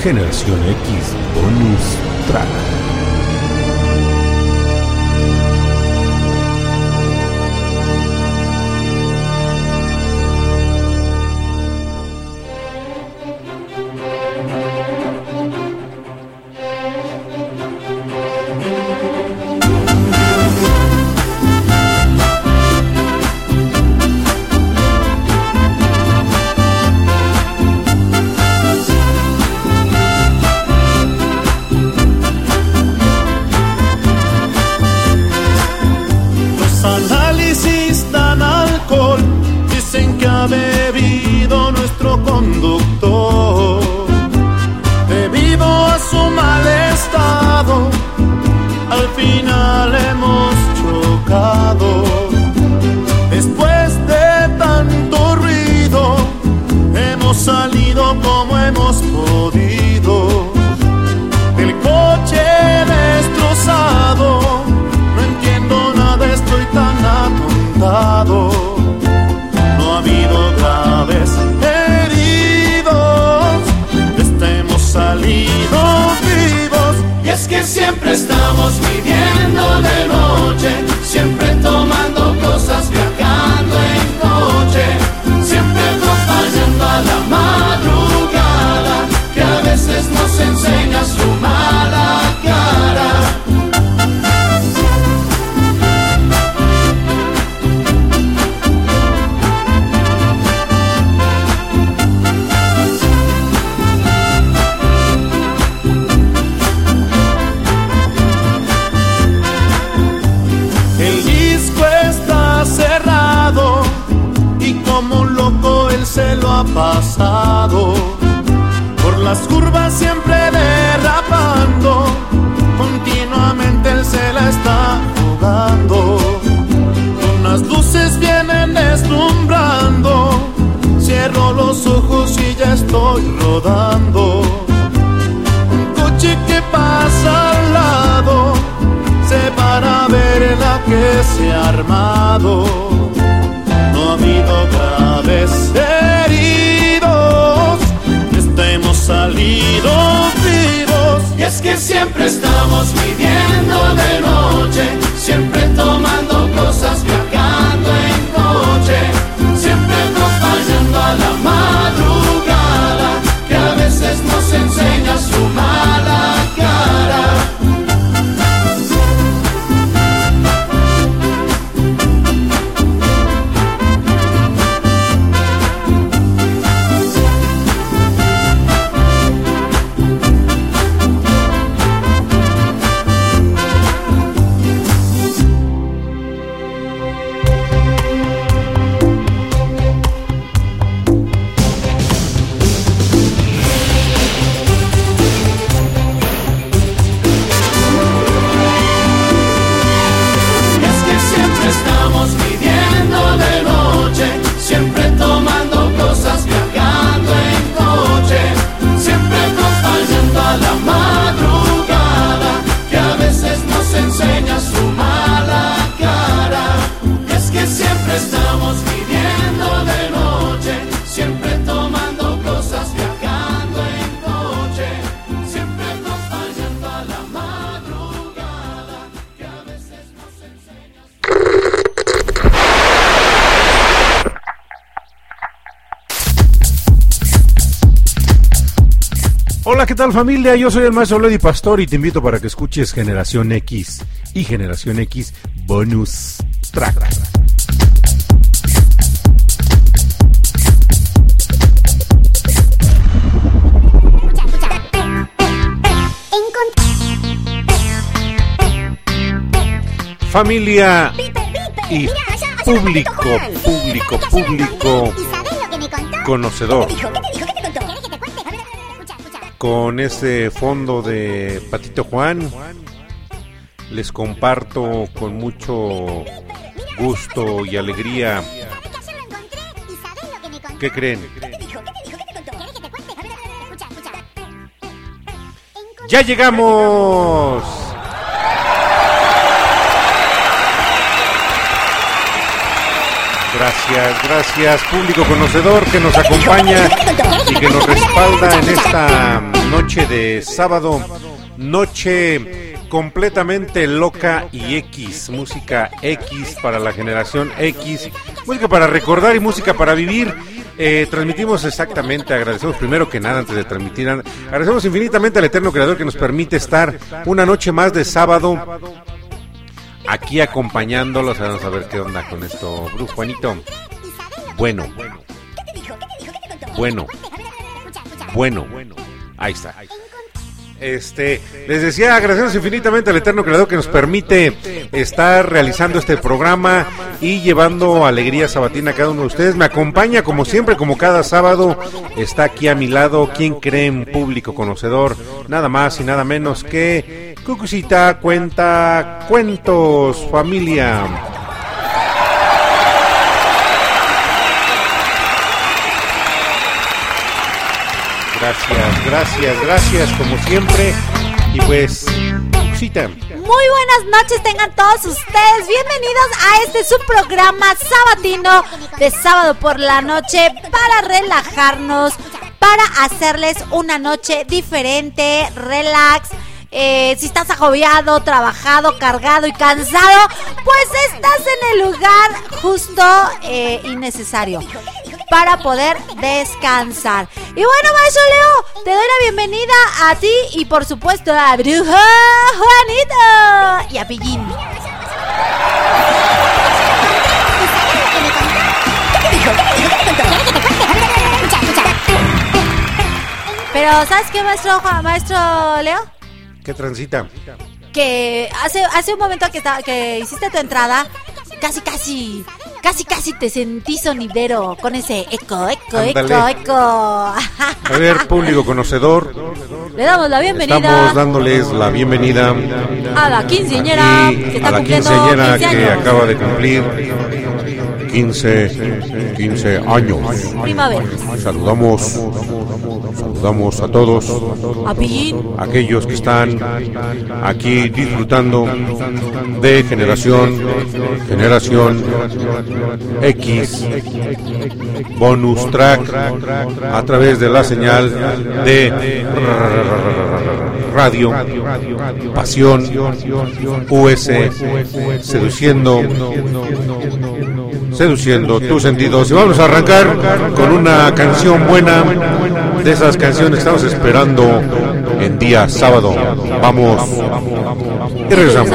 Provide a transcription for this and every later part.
Generación X tal familia? Yo soy el maestro Lady Pastor y te invito para que escuches Generación X y Generación X Bonus Track. Familia y público, público, público conocedor con ese fondo de Patito Juan. Les comparto con mucho gusto y alegría. ¿Qué creen? Ya llegamos. Gracias, gracias público conocedor que nos acompaña y que nos respalda en esta noche de sábado, noche completamente loca y X, música X para la generación X, música para recordar y música para vivir. Eh, transmitimos exactamente, agradecemos primero que nada antes de transmitir, agradecemos infinitamente al Eterno Creador que nos permite estar una noche más de sábado aquí acompañándolos. Vamos a ver qué onda con esto, Brujo Juanito. Bueno, bueno, bueno, ahí está. Este, les decía, agradecemos infinitamente al Eterno Creador que nos permite estar realizando este programa y llevando alegría sabatina a cada uno de ustedes. Me acompaña como siempre, como cada sábado, está aquí a mi lado, quien cree en público conocedor, nada más y nada menos que Cucucita cuenta cuentos, familia. Gracias, gracias, gracias, como siempre. Y pues, Cucucita. Muy buenas noches tengan todos ustedes. Bienvenidos a este subprograma sabatino de sábado por la noche para relajarnos, para hacerles una noche diferente, relax. Eh, si estás agobiado, trabajado, cargado y cansado, pues estás en el lugar justo eh, y necesario para poder descansar. Y bueno, maestro Leo, te doy la bienvenida a ti y por supuesto a Brujo Juanito y a Pillín. Pero, ¿sabes qué, maestro, Juan- maestro Leo? ¿Qué transita? que hace hace un momento que que hiciste tu entrada casi casi casi casi te sentí sonidero con ese eco eco eco eco. A ver, público conocedor, le damos la bienvenida. Estamos dándoles la bienvenida a la quinceañera aquí que está a la cumpliendo quinceañera 15 que acaba de cumplir 15, 15 años. primavera Saludamos, saludamos a todos a aquellos que están aquí disfrutando de generación, generación X, bonus track a través de la señal de radio, pasión, US, seduciendo, seduciendo tus sentidos. Y vamos a arrancar con una canción buena de esas canciones que estamos esperando en día sábado. Vamos y regresamos.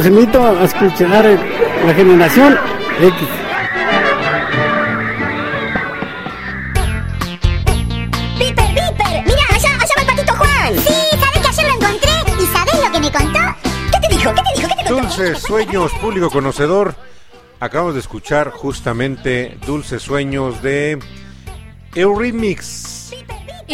Los invito a escuchar la generación X. ¡Piper, Piper! ¡Mira, allá, allá va el patito Juan! Sí, ¿sabes que ayer lo encontré? ¿Y sabes lo que me contó? ¿Qué te dijo? ¿Qué te dijo? ¿Qué te contó? Dulces sueños, público conocedor. Acabamos de escuchar justamente Dulces sueños de Eurimix.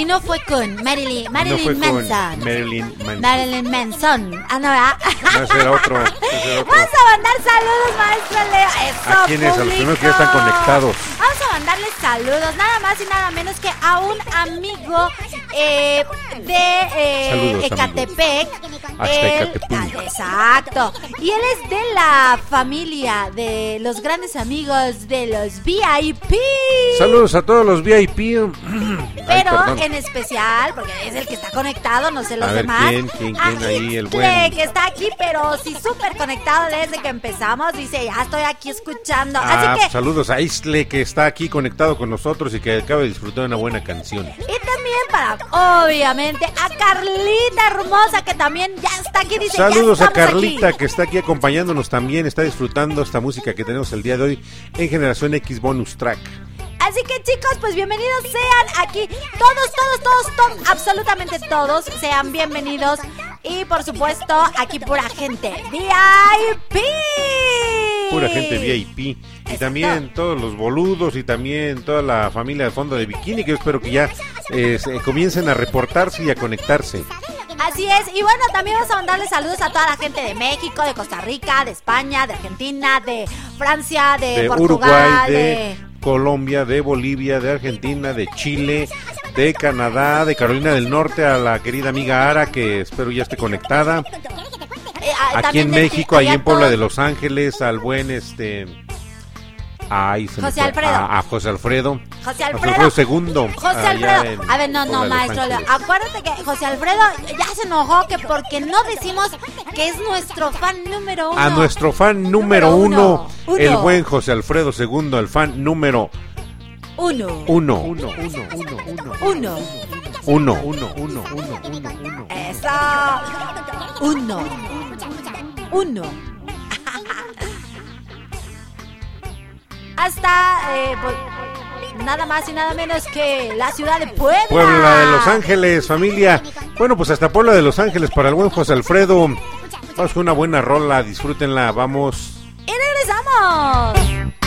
No fue con Marilyn, Marilyn no Manson. Marilyn Manson. Marilyn Manson. Ah, no, ¿verdad? No, ese era otro. ese era otro. Vamos a mandar saludos, maestro Leo. Eso, ¿A quiénes? A los primeros que ya están conectados. Vamos a mandarles saludos, nada más y nada menos que a un amigo eh, de eh, Saludos, Ecatepec. Él- Exacto. Y él es de la familia de los grandes amigos de los VIP. Saludos a todos los VIP. Pero en especial, porque es el que está conectado, no sé los A ver, demás. ¿quién, quién, quién A ahí, el Itzle, buen? que está aquí, pero sí súper conectado desde que empezamos. Dice, ya estoy aquí escuchando. Ah, Así que, saludos a Isle que está aquí conectado con nosotros y que acaba de disfrutar de una buena canción. y también para, obviamente, a Carlita hermosa, que también ya está aquí. Dice, ya Saludos a estamos Carlita aquí. que está aquí acompañándonos también, está disfrutando esta música que tenemos el día de hoy en Generación X Bonus Track. Así que chicos, pues bienvenidos sean aquí. Todos, todos, todos, todos, absolutamente todos sean bienvenidos. Y por supuesto, aquí pura gente VIP. Pura gente VIP. Y también todos los boludos y también toda la familia de fondo de Bikini que yo espero que ya eh, se- comiencen a reportarse y a conectarse. Así es, y bueno, también vamos a mandarle saludos a toda la gente de México, de Costa Rica, de España, de Argentina, de Francia, de, De Portugal, Uruguay, de... Colombia, de Bolivia, de Argentina, de Chile, de Canadá, de Carolina del Norte, a la querida amiga Ara que espero ya esté conectada. eh, ah, Aquí en México, ahí en Puebla de Los Ángeles, al buen este. Ay, se me José fue. Alfredo. A, a José Alfredo. José Alfredo. José Alfredo segundo. José ah, Alfredo. A ver, no, no, maestro. Acuérdate que José Alfredo ya se enojó que porque no decimos que es nuestro fan número uno. A nuestro fan número, uno, el buen José Alfredo segundo, el fan número uno. Uno. Uno, uno, uno, uno. Uno. Uno. Uno, uno, uno, uno, uno. Eso. Uno. Uno. Hasta... Eh, nada más y nada menos que la ciudad de Puebla. Puebla de Los Ángeles, familia. Bueno, pues hasta Puebla de Los Ángeles para el buen José Alfredo. Vamos con una buena rola, disfrútenla, vamos. Y regresamos.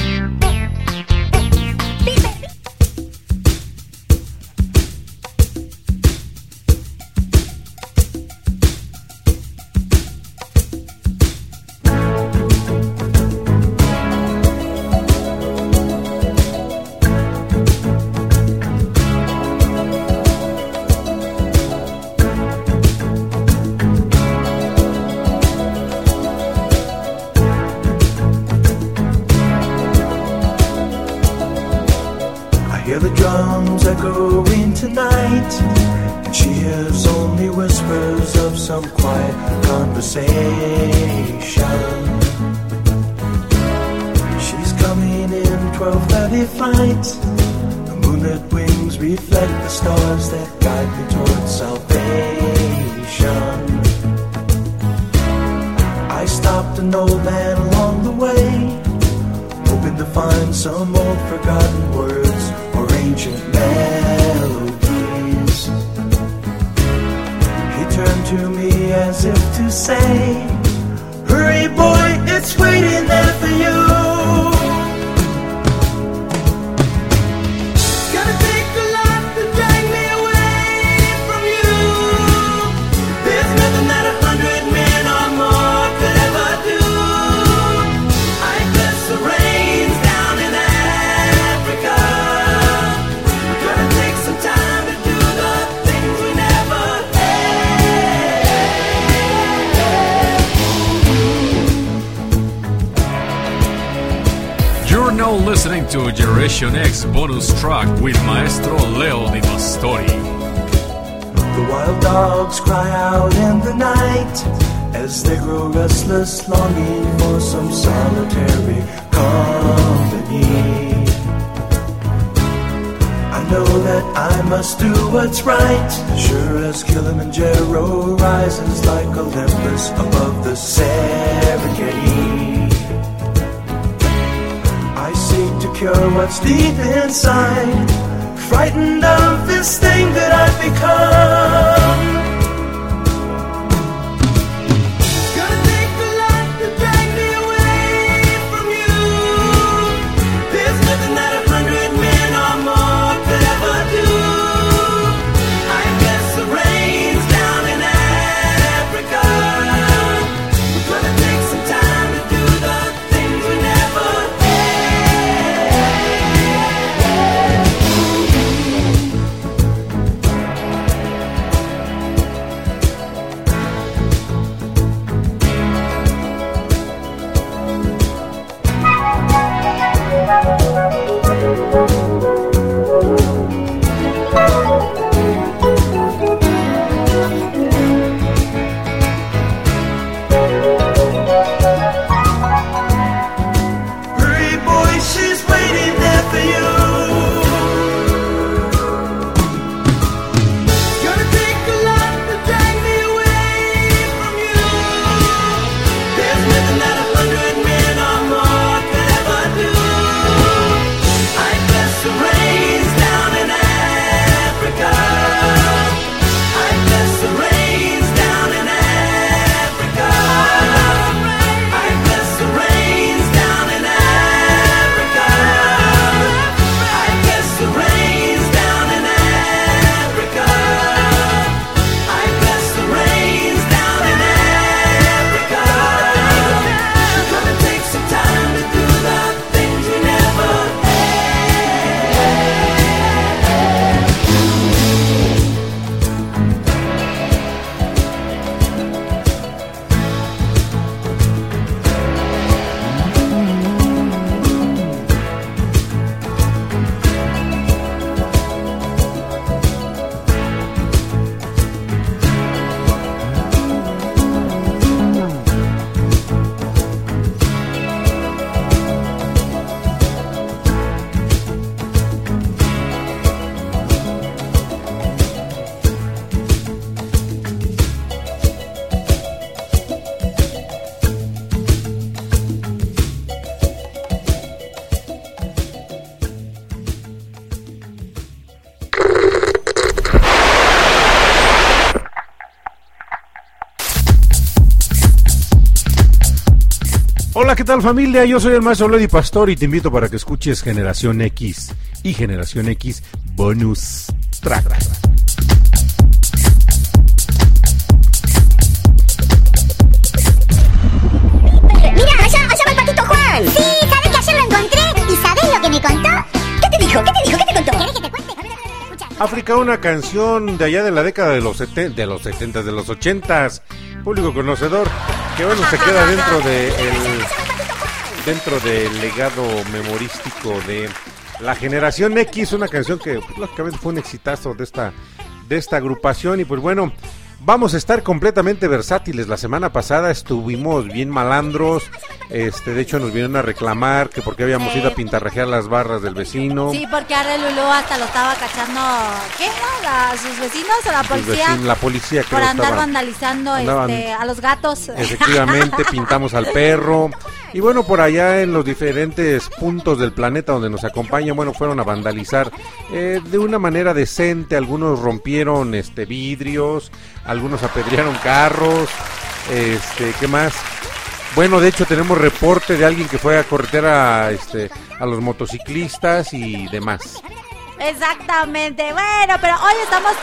Tal familia? Yo soy el maestro Lady Pastor y te invito para que escuches Generación X y Generación X Bonus Track. Mira, allá, allá va el patito Juan. Sí, ¿sabes que ayer lo encontré? ¿Y sabes lo que me contó? ¿Qué te dijo? ¿Qué te dijo? ¿Qué te contó? ¿Querés que te cuente? África, una canción de allá de la década de los 70, de los 70, de los 80 público conocedor, que bueno, se queda dentro de el, dentro del legado memorístico de la generación X, una canción que pues, lógicamente fue un exitazo de esta de esta agrupación y pues bueno, vamos a estar completamente versátiles. La semana pasada estuvimos bien malandros, este, de hecho nos vinieron a reclamar que porque habíamos Sí. ido a pintarrajear las barras del vecino. Sí, porque Arre Lulú hasta lo estaba cachando. ¿Qué? La- ¿Sus vecinos o la policía? vecinos, la policía creo por andar estaba- vandalizando este, a los gatos. Efectivamente, pintamos al perro. Y bueno, por allá en los diferentes puntos del planeta donde nos acompañan, bueno, fueron a vandalizar eh, de una manera decente. Algunos rompieron este vidrios, algunos apedrearon carros. Este, ¿qué más? Bueno, de hecho tenemos reporte de alguien que fue a corretear a, este, a los motociclistas y demás. Exactamente. Bueno, pero hoy estamos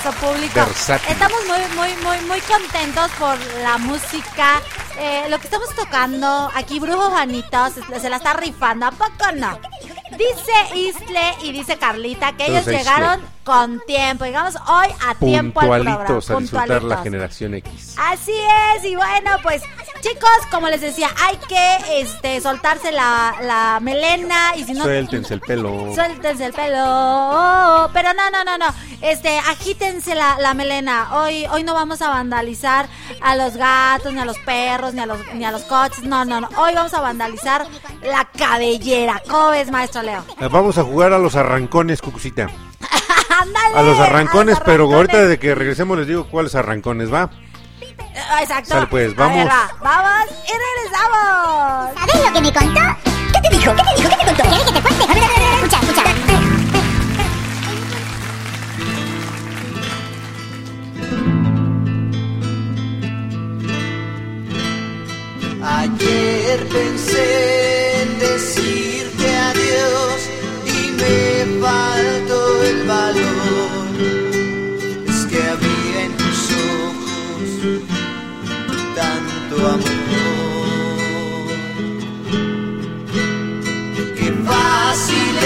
eso público. Estamos muy muy muy muy contentos por la música, eh, lo que estamos tocando aquí Brujo Juanito se, se la está rifando, ¿a poco no? Dice Isle y dice Carlita que ellos Entonces, llegaron con tiempo, digamos hoy a tiempo al programa. Puntualitos a disfrutar la generación X. Así es, y bueno, pues chicos, como les decía, hay que este soltarse la, la melena y si no Suéltense el pelo. Suéltense el pelo. Oh, pero no, no, no, no. Este, agítense la, la melena. Hoy, hoy no vamos a vandalizar a los gatos, ni a los perros, ni a los, ni a los coches. No, no, no. Hoy vamos a vandalizar la cabellera. ¿Cómo ves, maestro Leo? Eh, Vamos a jugar a los arrancones, Cucucita. ¡Ándale! A los arrancones, a los pero ahorita arrancones. de que regresemos les digo cuáles arrancones, ¿va? Eh, Exacto. Sale, pues, A ver, vamos. va, vamos y regresamos. ¿Sabes lo que me contó? ¿Qué te dijo? ¿Qué te dijo? ¿Qué te contó? ¿Querés que te cuente? A ver, a ver, a ver, escucha, escucha. Ayer pensé en decirte adiós y me faltó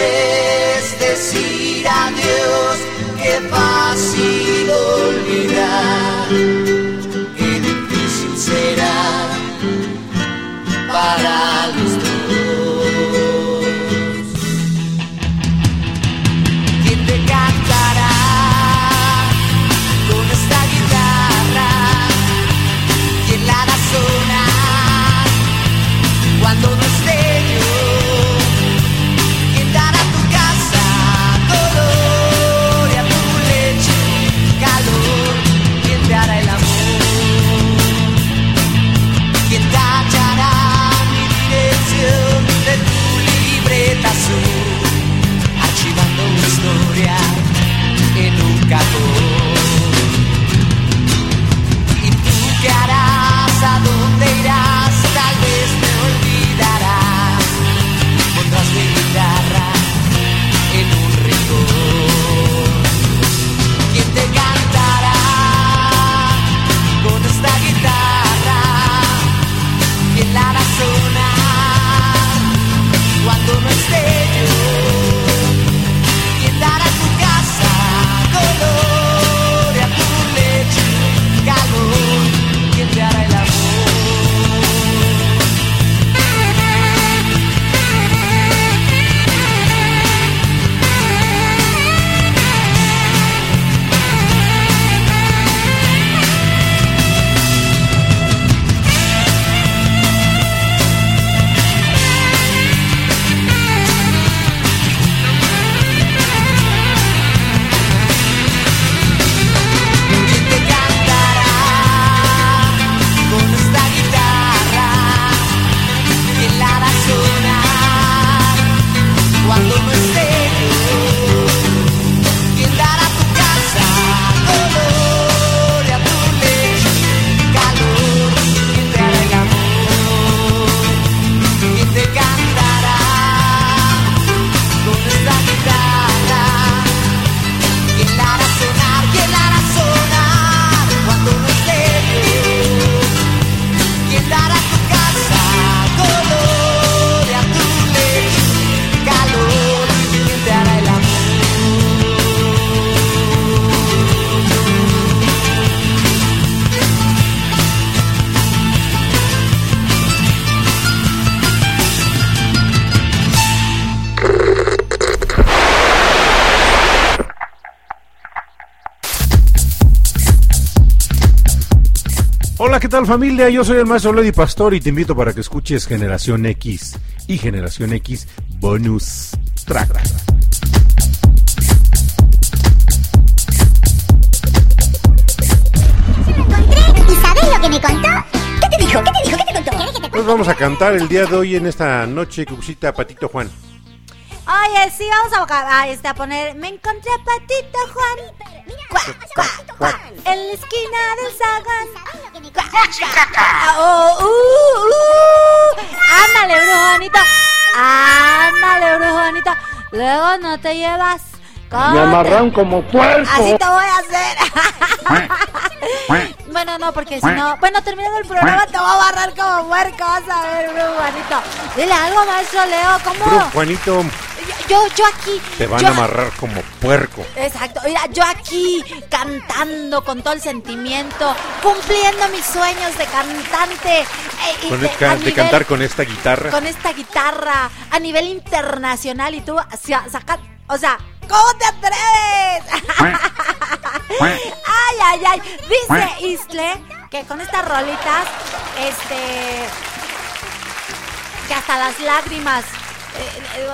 es decir adiós, qué fácil olvidar, qué difícil será para los tal familia? Yo soy el maestro Lady Pastor y te invito para que escuches Generación X y Generación X Bonus Track. ¿Y sabes lo que me contó? ¿Qué te dijo? ¿Qué te dijo? ¿Qué te contó? ¿Quieres que te Pues vamos a cantar el día de hoy en esta noche, Cucita Patito Juan. Oye, sí, vamos a, a, este, a poner. Me encontré a Patito Juan. Cuac, cuac, cuac, en la esquina del zaguán. Cuac, cuac, oh, uh, uh. Ándale, brujo Juanito. Ándale, brujo Juanito. Luego no te llevas. ¿Cómo Me amarran como puerco. Así te voy a hacer. bueno, no, porque si no. Bueno, terminando el programa te voy a barrar como puerco. Vas a ver, brujo Juanito. Dile algo, maestro Leo. ¿Cómo? Brujo Juanito, Yo, yo aquí. te van yo- a amarrar como puerco. Exacto, mira, yo aquí cantando con todo el sentimiento, cumpliendo mis sueños de cantante. eh, Con de- el cantar con esta guitarra. con esta guitarra a nivel internacional y tú saca, o sea, ¿cómo te atreves? ay, ay, ay. Dice Isle que con estas rolitas, este, que hasta las lágrimas. Eh, eh,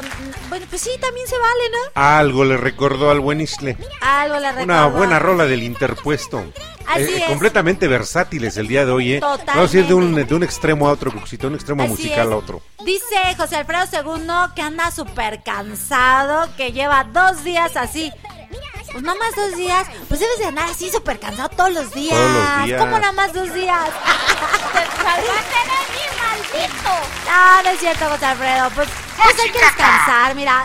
bueno, pues sí, también se vale, ¿no? Algo le recordó al buen Isle. Algo le Una recordó. buena rola del interpuesto. Así Eh, es. Completamente versátiles el día de hoy, ¿eh? Totalmente. Vamos a ir de un, de un extremo a otro, Cucita, un extremo Así musical es. a otro. Dice José Alfredo II que anda súper cansado, que lleva dos días así. Pues nada más dos días. Pues debes de andar así súper cansado todos los días. Todos los días. ¿Cómo nada más dos días? ¡Te salvaste de mí, maldito! No, no es cierto, José Alfredo. Pues, pues hay que descansar, mira.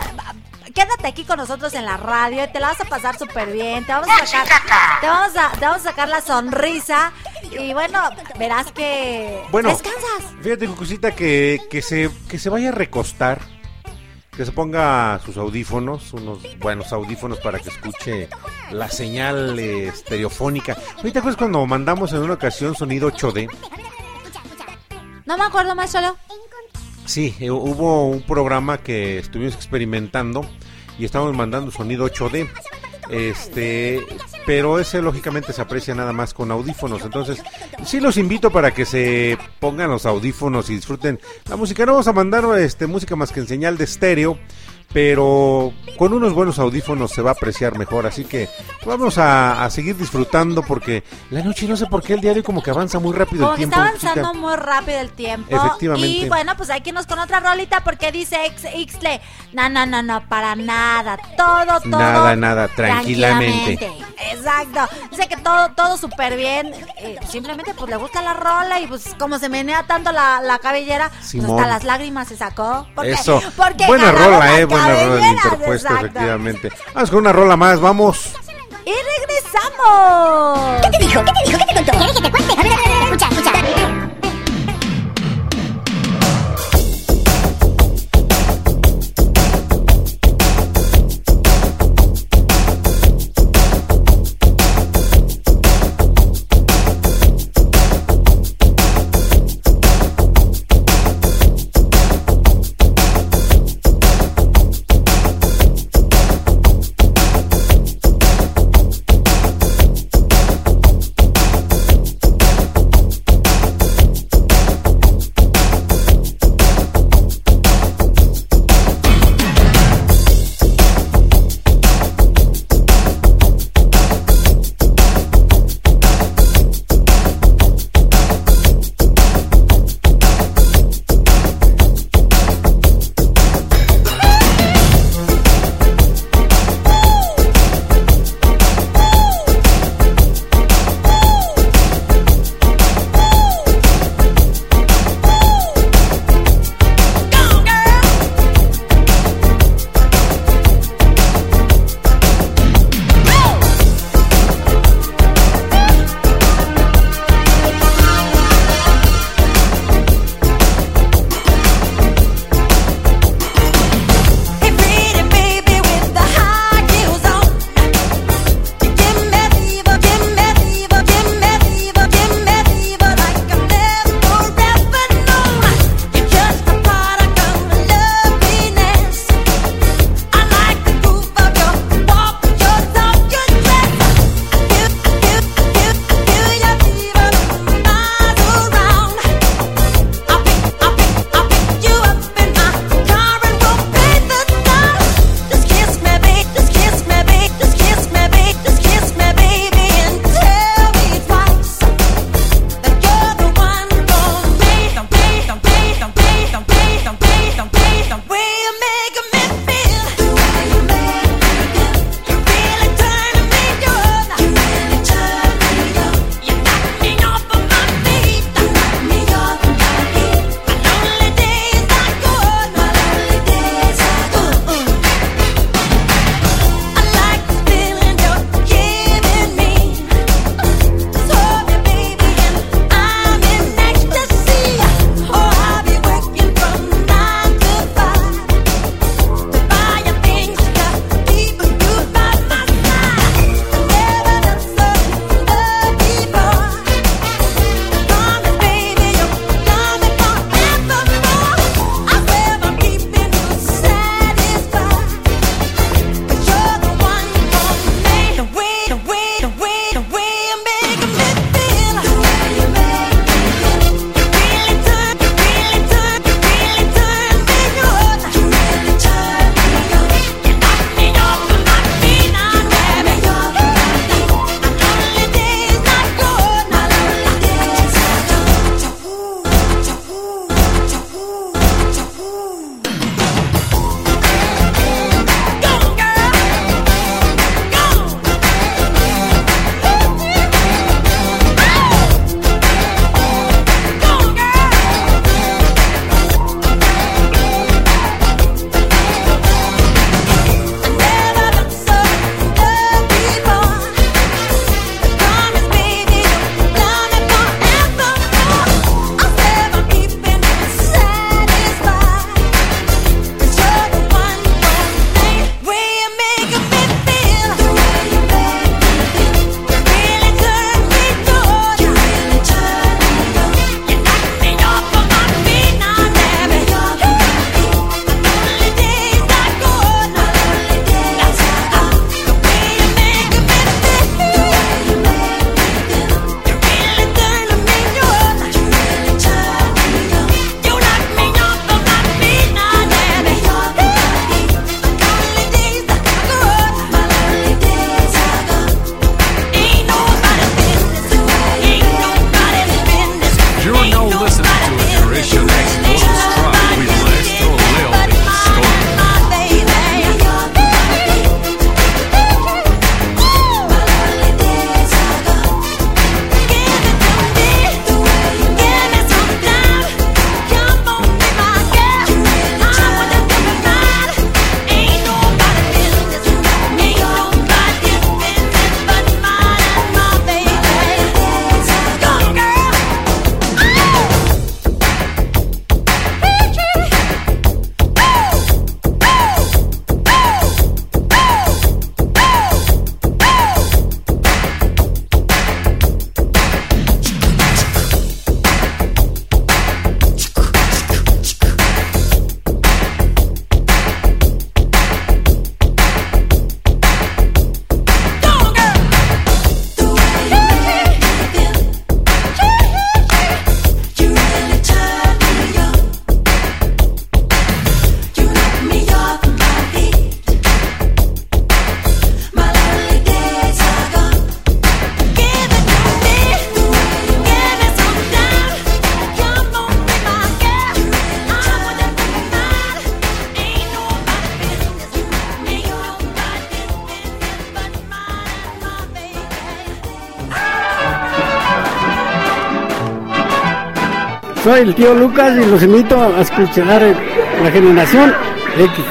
Quédate aquí con nosotros en la radio, te la vas a pasar súper bien, te vamos a sacar, te vamos a, te vamos a sacar la sonrisa y bueno, verás que Bueno, descansas. fíjate, Cucita, que, que, se, que se vaya a recostar, que se ponga sus audífonos, unos buenos audífonos para que escuche la señal eh, estereofónica. Ahorita pues cuando mandamos en una ocasión sonido 8D, No me acuerdo más solo. sí, eh, hubo un programa que estuvimos experimentando y estábamos mandando sonido 8D. Este, pero ese lógicamente se aprecia nada más con audífonos. Entonces, sí los invito para que se pongan los audífonos y disfruten la música. No vamos a mandar este música más que en señal de estéreo, pero con unos buenos audífonos se va a apreciar mejor. Así que vamos a, a seguir disfrutando porque la noche no sé por qué el diario como que avanza muy rápido Como el que tiempo. está avanzando muy rápido el tiempo. Efectivamente. Y bueno, pues hay que irnos con otra rolita porque dice Ixle. No, no, no, no, para nada. Todo, todo. Nada, nada, tranquilamente. tranquilamente. Exacto. Dice que todo, todo súper bien. Eh, simplemente pues le gusta la rola y pues como se menea tanto la, la cabellera, pues hasta las lágrimas se sacó. Porque- Eso. porque buena rola, eh, buena rola del cabelleras, interpuesto, exacto. efectivamente. Vamos con una rola más, vamos. Y regresamos. ¿Qué te dijo? ¿Qué te dijo? ¿Qué te contó? ¿Quieres que te cuente? A ver, a ver, a ver, escucha, escucha. Soy el tío Lucas y los invito a escuchar eh, la generación X.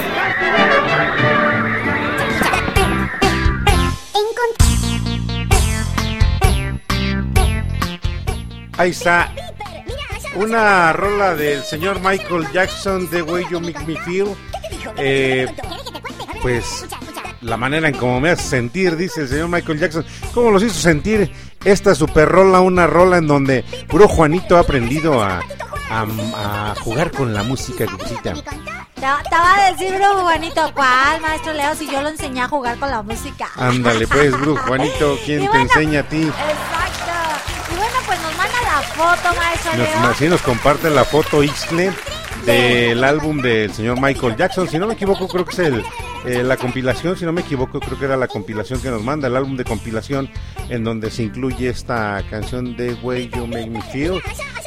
Ahí está. Una rola del señor Michael Jackson, The Way You Make Me Feel. Eh, pues la manera en cómo me hace sentir, dice el señor Michael Jackson. ¿Cómo los hizo sentir esta super rola? Una rola en donde puro Juanito ha aprendido a, a- a jugar con la música. Cucita. Te, te va a decir, bro, Juanito, ¿cuál, maestro Leo? Si yo lo enseñé a jugar con la música. Ándale, pues, Bru, Juanito, ¿quién Y te enseña a ti? Exacto. Y bueno, pues nos manda la foto, maestro Nos, Leo. así nos comparte la foto Ixle del álbum del señor Michael Jackson. Si no me equivoco, creo que es el, eh, la compilación. Si no me equivoco, creo que era la compilación que nos manda, el álbum de compilación en donde se incluye esta canción de Way You Make Me Feel.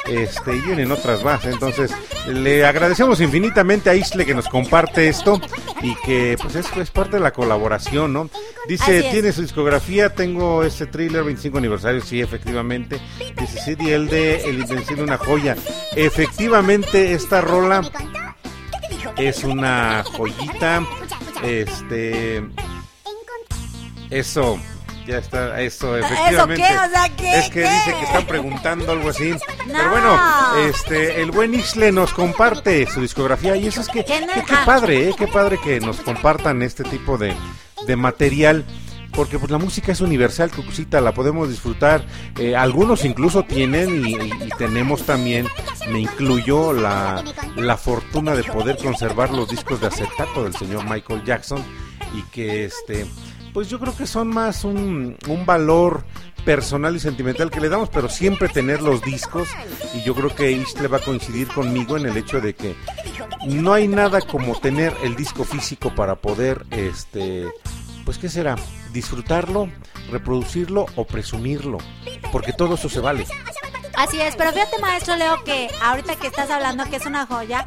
Este, y vienen otras más. Entonces, le agradecemos infinitamente a Isle que nos comparte esto y que pues es, es parte de la colaboración, ¿no? Dice, tiene su discografía, tengo este thriller 25 aniversario, sí, efectivamente. Dice, sí, y el de El Invencible, una joya. Efectivamente, esta rola es una joyita. Este, eso, ya está, eso, efectivamente. qué? O sea, ¿qué? Es que ¿Qué? dice que están preguntando algo así. Pero No. bueno, este, el buen Isle nos comparte su discografía y eso es que, ¿Qué no? que- qué padre, ¿eh? Qué padre que nos compartan este tipo de, de material. Porque pues la música es universal, Cucucita, la podemos disfrutar. Eh, algunos incluso tienen y, y- y tenemos también, me incluyo, la, la fortuna de poder conservar los discos de acetato del señor Michael Jackson y que este, pues yo creo que son más un, valor personal y sentimental que le damos, pero siempre tener los discos y yo creo que Isle va a coincidir conmigo en el hecho de que no hay nada como tener el disco físico para poder, este, pues qué será, disfrutarlo, reproducirlo o presumirlo, porque todo eso se vale. Así es, pero fíjate, maestro Leo, que ahorita que estás hablando que es una joya,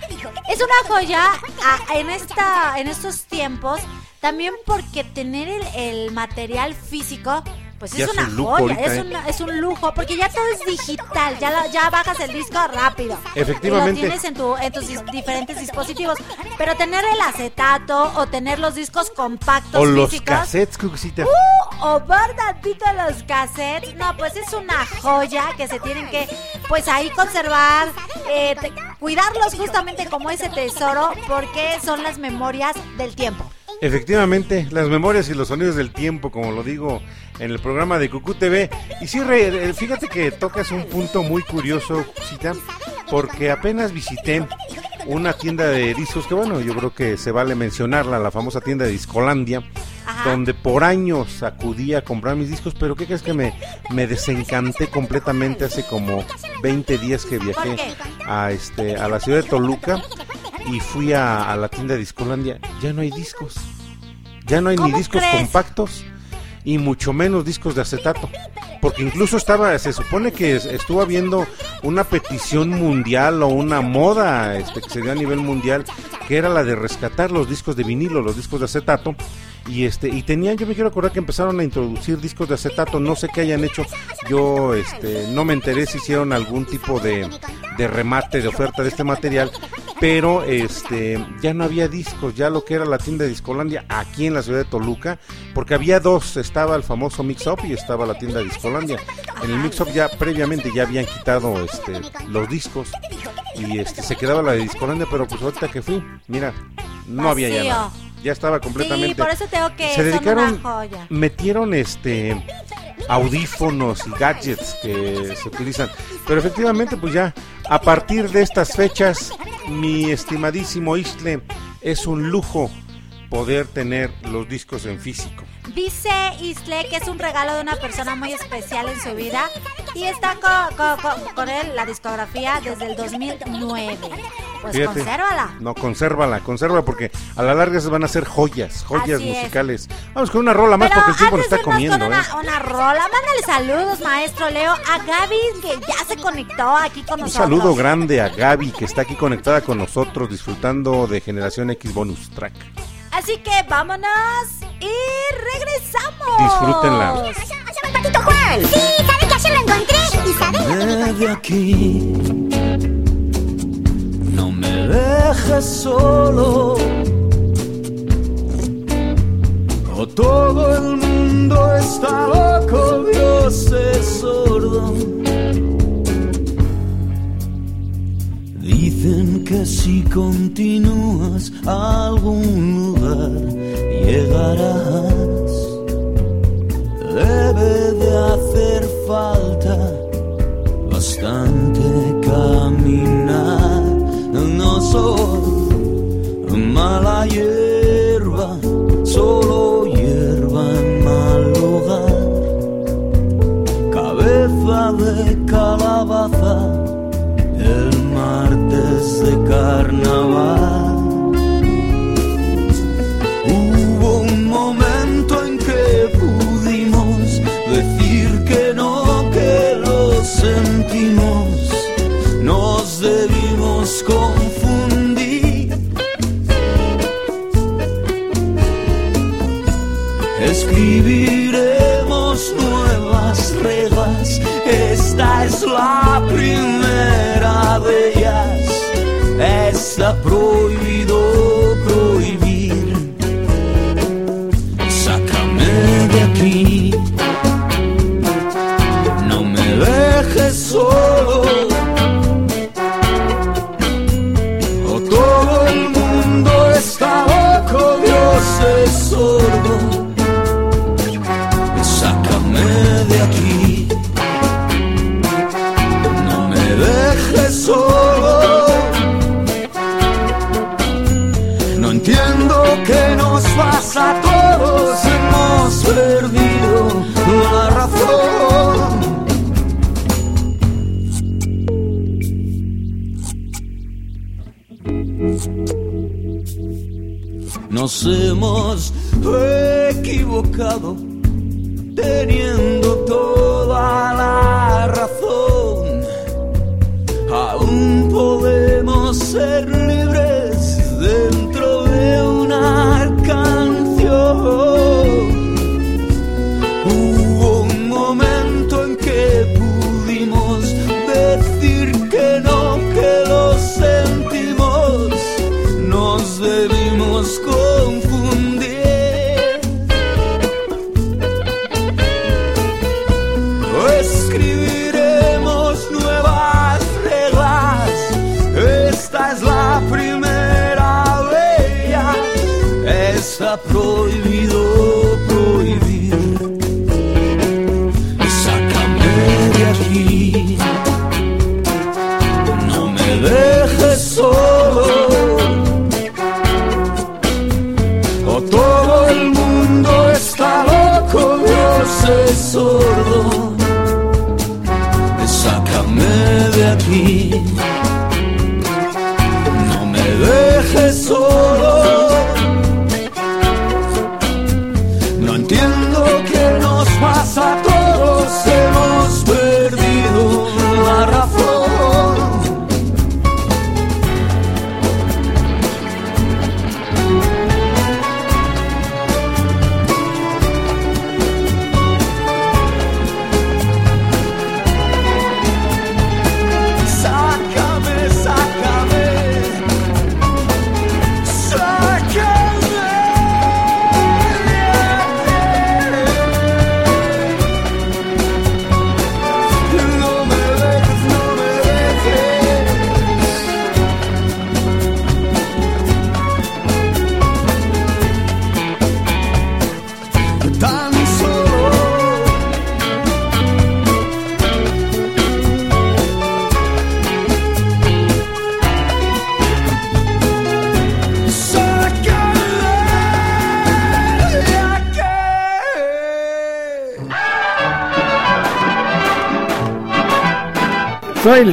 es una joya a- en esta, en estos tiempos, también porque tener el, el material físico, pues Ya es es una un joya, ahorita, es, ¿eh? una- es un lujo, porque ya todo es digital, ya, la- ya bajas el disco rápido. Efectivamente. Y lo tienes en, tu, en tus dis- diferentes dispositivos, pero tener el acetato o tener los discos compactos O los físicos, cassettes, Cucucita. Uh, o ver tantito los cassettes. No, pues es una joya que se tienen que, pues ahí conservar, eh, te- cuidarlos justamente como ese tesoro, porque son las memorias del tiempo. Efectivamente, las memorias y los sonidos del tiempo, como lo digo en el programa de Cucú TV. Y sí, re- eh, fíjate que tocas un punto muy curioso, Cita, porque apenas visité una tienda de discos que, bueno, yo creo que se vale mencionarla, la famosa tienda de Discolandia, Ajá. donde por años acudí a comprar mis discos, pero ¿qué crees que me, me desencanté completamente hace como 20 días que viajé a, este, a la ciudad de Toluca y fui a, a la tienda de Discolandia? Ya no hay discos. Ya no hay ni ¿Cómo discos crees? compactos y mucho menos discos de acetato. Porque incluso estaba, se supone que es- estuvo habiendo una petición mundial o una moda este, que se dio a nivel mundial, que era la de rescatar los discos de vinilo, los discos de acetato. Y este, y tenían, yo me quiero acordar que empezaron a introducir discos de acetato, no sé qué hayan hecho, yo este, no me enteré si hicieron algún tipo de, de remate, de oferta de este material, pero este ya no había discos, ya lo que era la tienda de Discolandia aquí en la ciudad de Toluca, porque había dos, estaba el famoso Mix Up y estaba la tienda de Discolandia. En el Mix Up ya previamente ya habían quitado este los discos y este se quedaba la de Discolandia, pero pues ahorita que fui, mira, no había ya nada. Ya estaba completamente. Sí, por eso tengo que se dedicaron, una joya. metieron este audífonos y gadgets que se utilizan. Pero efectivamente, pues ya a partir de estas fechas, mi estimadísimo Isle, es un lujo poder tener los discos en físico. Dice Isle que es un regalo de una persona muy especial en su vida y está co- co- co- con, él la discografía desde el 2009. Pues Fíjate. consérvala. No, consérvala, consérvala porque a la larga se van a hacer joyas, joyas Así es. musicales. Vamos con una rola más Pero porque el tiempo nos está comiendo, con ¿eh? una, una rola, mándale saludos, maestro Leo, a Gaby, que ya se conectó aquí con Un nosotros. saludo grande a Gaby que está aquí conectada con nosotros disfrutando de Generación X Bonus Track. Así que vámonos y regresamos. Disfrútenla. Mira, allá, allá va el patito Juan. Sí, saben que ayer lo encontré y saben lo que me aquí. No me dejes solo. O todo el mundo está loco, Dios es sordo Dicen que si continúas a algún lugar llegarás. Debe de hacer falta bastante caminar. No soy mala hierba, solo hierba en mal hogar. Cabeza de calabaza The carnival.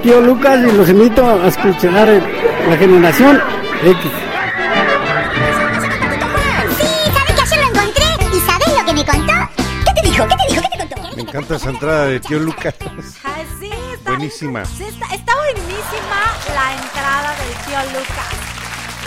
Tío Lucas y los invito a escuchar la generación X. Sí, sabes que ayer lo encontré y sabes lo que me contó. ¿Qué te dijo? ¿Qué te dijo? ¿Qué te contó? Me encanta esa entrada de Tío Lucas. ¡Así está! Buenísima la entrada del Tío Lucas.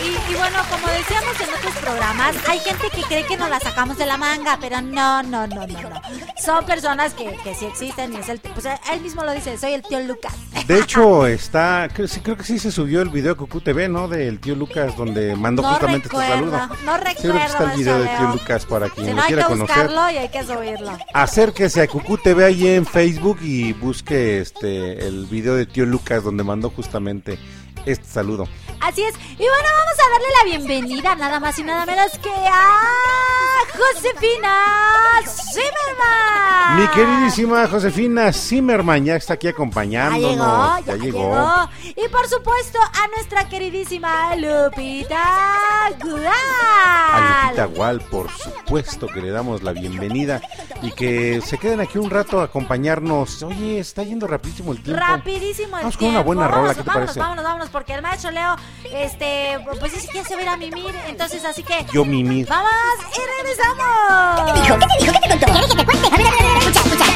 Y, y bueno, como decíamos en otros programas, hay gente que cree que nos la sacamos de la manga, pero no, no, no, no, no. Son personas que, que sí existen y es el, pues él mismo lo dice, soy el tío Lucas. De hecho, está, creo, sí, creo que sí se subió el video de Cucú TV, ¿no? Del tío Lucas, donde mandó No justamente recuerdo, este saludo. no Seguro que está recuerdo el video del tío. Lucas para quien Si lo no hay que quiera conocer. buscarlo y hay que subirlo. Acérquese a Cucú TV ahí en Facebook y busque este el video de tío Lucas donde mandó justamente este saludo. Así es. Y bueno, vamos a darle la bienvenida nada más y nada menos que a Josefina Zimmerman. Mi queridísima Josefina Zimmerman ya está aquí Ya acompañándonos. llegó, ya, llegó. Y por supuesto a nuestra queridísima Lupita Gudal. A Lupita Gual, por supuesto que le damos la bienvenida y que se queden aquí un rato a acompañarnos. Oye, está yendo rapidísimo el tiempo. Rapidísimo el Vamos con una tiempo. buena rola, ¿qué te vámonos, parece? Vámonos, vámonos, porque el maestro Leo, este, pues dice que ya se va a ir a mimir, entonces así que... Yo mimir. ¡Vamos y regresamos! ¿Qué te dijo? ¿Qué te dijo? ¿Qué te contó? ¿Quieres que te cuente? A ver, a ver, a ver, escucha, escucha.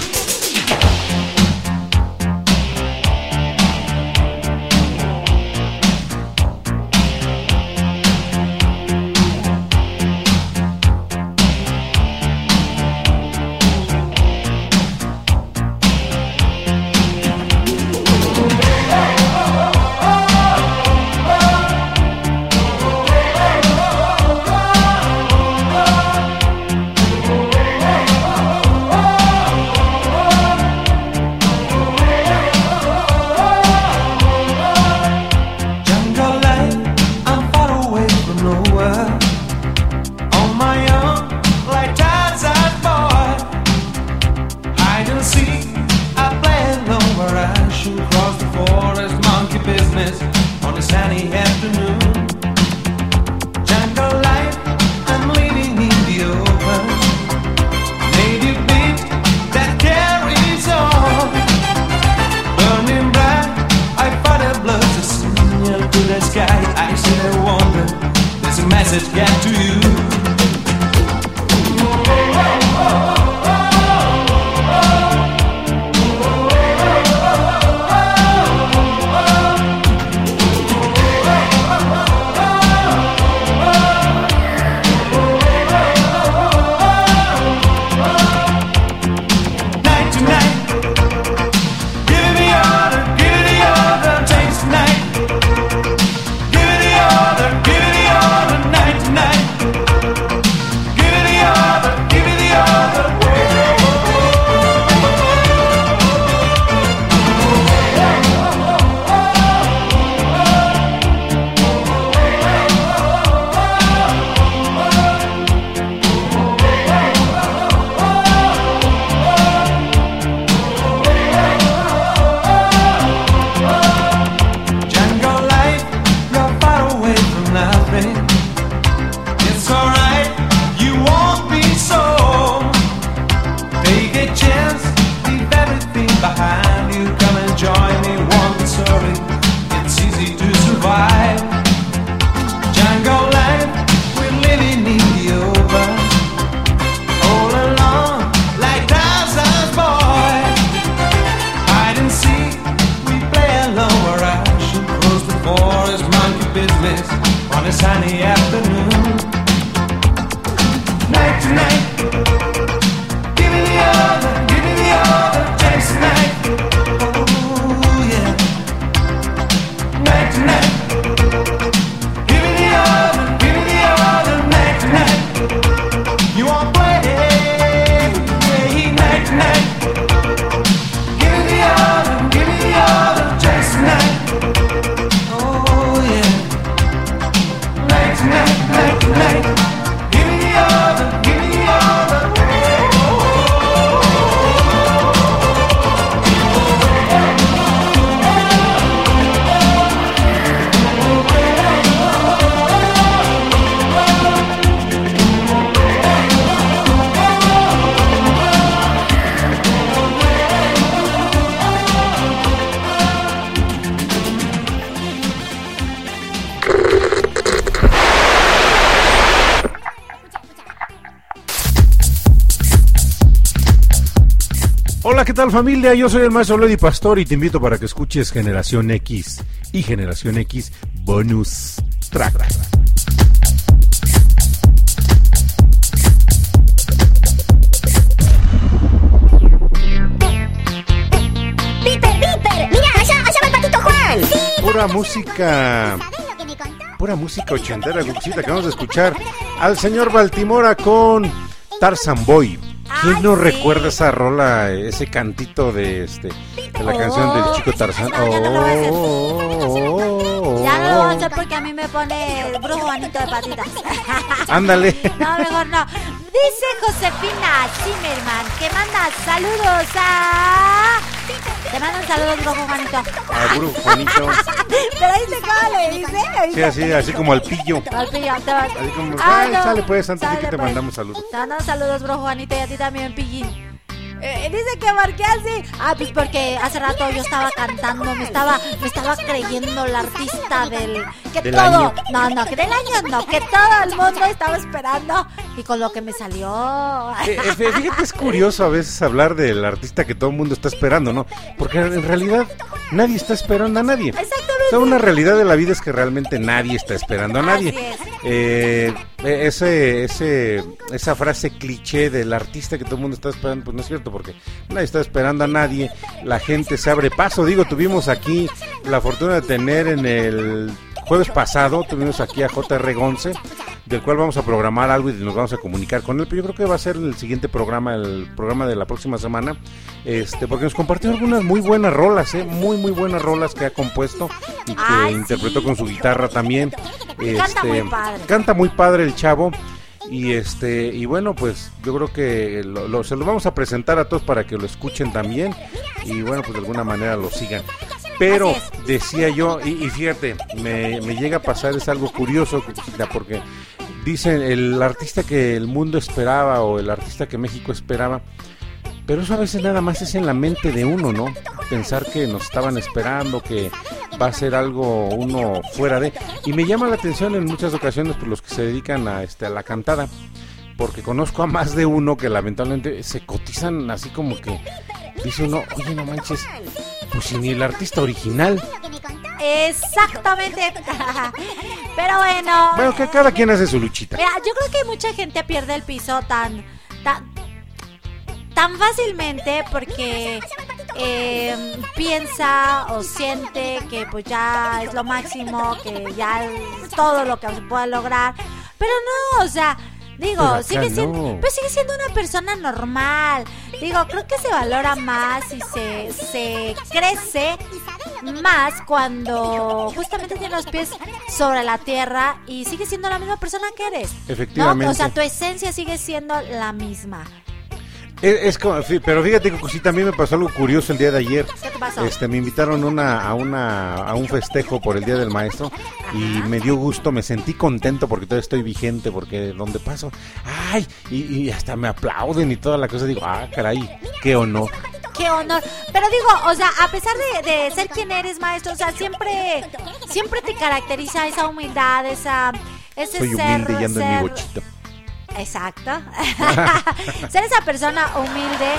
Tal familia? Yo soy el maestro Lady Pastor y te invito para que escuches Generación X y Generación X Bonus track. ¡Viper, Viper! ¡Mira, allá, allá va el patito Juan! ¡Sí! Pura música, pura música ochentera, Guxita. Acabamos de escuchar al señor Baltimora con Tarzan Boy. ¿Quién no recuerda esa rola, ese cantito de este de la canción del chico Tarzán? Ya no lo voy a hacer. Oh, porque a mí me pone el brujo bonito de patitas. Ándale. No, mejor no. Dice Josefina Zimmerman que manda saludos a. Te mandan saludos, brujo Juanito. Juanito. Pero dice cómo le dice. Sí, así, así como al pillo. Al pillo, te va- Así como, Ah, ay, no. sale pues, antes de que te pues. mandamos saludos. Te mandan saludos, bro Juanito, y a ti también, Pillín. Eh, dice que por qué así. Ah, pues porque hace rato yo estaba cantando, me estaba, me estaba creyendo la artista del. Que Del todo. año. No, no, que del año no, que todo el mundo estaba esperando. Y con lo que me salió. Eh, eh, Fíjate, es curioso a veces hablar del artista que todo el mundo está esperando, ¿no? Porque en realidad nadie está esperando a nadie. Exactamente. O sea, una realidad de la vida es que realmente nadie está esperando a nadie. Es. Eh, eh, ese, ese, esa frase cliché del artista que todo el mundo está esperando, pues no es cierto, porque nadie está esperando a nadie. La gente se abre paso. Digo, tuvimos aquí la fortuna de tener en el jueves pasado, tuvimos aquí a JR Gonce, del cual vamos a programar algo y nos vamos a comunicar con él. Pero yo creo que va a ser el siguiente programa, el programa de la próxima semana, este, porque nos compartió algunas muy buenas rolas, ¿eh? muy, muy buenas rolas que ha compuesto y que Ay, interpretó sí. con su guitarra también. Canta muy padre. Canta muy padre el chavo. Y este y bueno, pues yo creo que lo- lo- se lo vamos a presentar a todos para que lo escuchen también y bueno, pues de alguna manera lo sigan. Pero decía yo, y, y fíjate, me, me llega a pasar, es algo curioso, porque dicen el artista que el mundo esperaba o el artista que México esperaba, pero eso a veces nada más es en la mente de uno, ¿no? Pensar que nos estaban esperando, que va a ser algo uno fuera de... Y me llama la atención en muchas ocasiones por los que se dedican a, este, a la cantada, porque conozco a más de uno que lamentablemente se cotizan así como que dice uno, oye, no manches, pues si ni el artista original. Exactamente. Pero bueno. Bueno, que cada quien hace su luchita. Mira, yo creo que mucha gente pierde el piso tan, tan, tan fácilmente porque eh, piensa o siente que pues ya es lo máximo, que ya es todo lo que se puede lograr. Pero no, o sea, digo, Pero acá sigue siendo, no. pues sigue siendo una persona normal. Digo, creo que se valora más y se, se crece más cuando justamente tiene los pies sobre la tierra y sigue siendo la misma persona que eres. ¿no? Efectivamente. O sea, tu esencia sigue siendo la misma. Es, es como, pero fíjate que sí, también me pasó algo curioso el día de ayer. ¿Qué te pasó? Este, me invitaron una, a una a un festejo por el Día del Maestro y me dio gusto, me sentí contento porque todavía estoy vigente, porque donde paso, ay, y, y hasta me aplauden y toda la cosa, digo, ah, caray, qué honor. Qué honor. Pero digo, o sea, a pesar de, de ser quien eres, maestro, o sea, siempre, siempre te caracteriza esa humildad, esa, ese Soy ser, humilde y ando en mi ser- bochito. Exacto. ser esa persona humilde.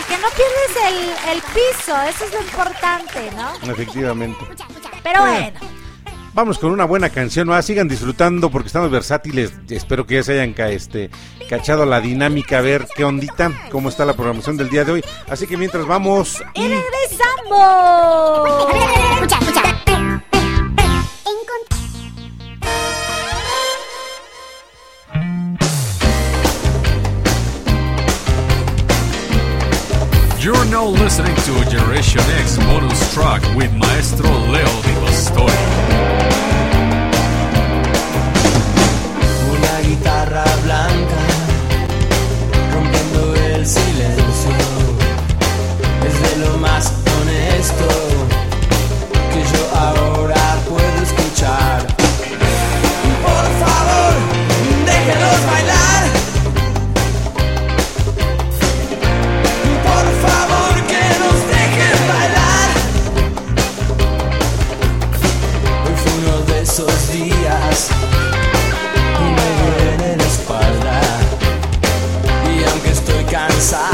Y que no pierdes el, el piso, eso es lo importante, ¿no? Efectivamente. Pero Bueno. bueno. Vamos con una buena canción, ¿no? Ah, sigan disfrutando porque estamos versátiles. Espero que ya se hayan ca- este, cachado la dinámica, a ver qué ondita, cómo está la programación del día de hoy. Así que mientras vamos Y y regresamos. You're now listening to Generation X bonus track with Maestro Leo Di Pastori. Una guitarra blanca rompiendo el silencio es de lo más honesto pensar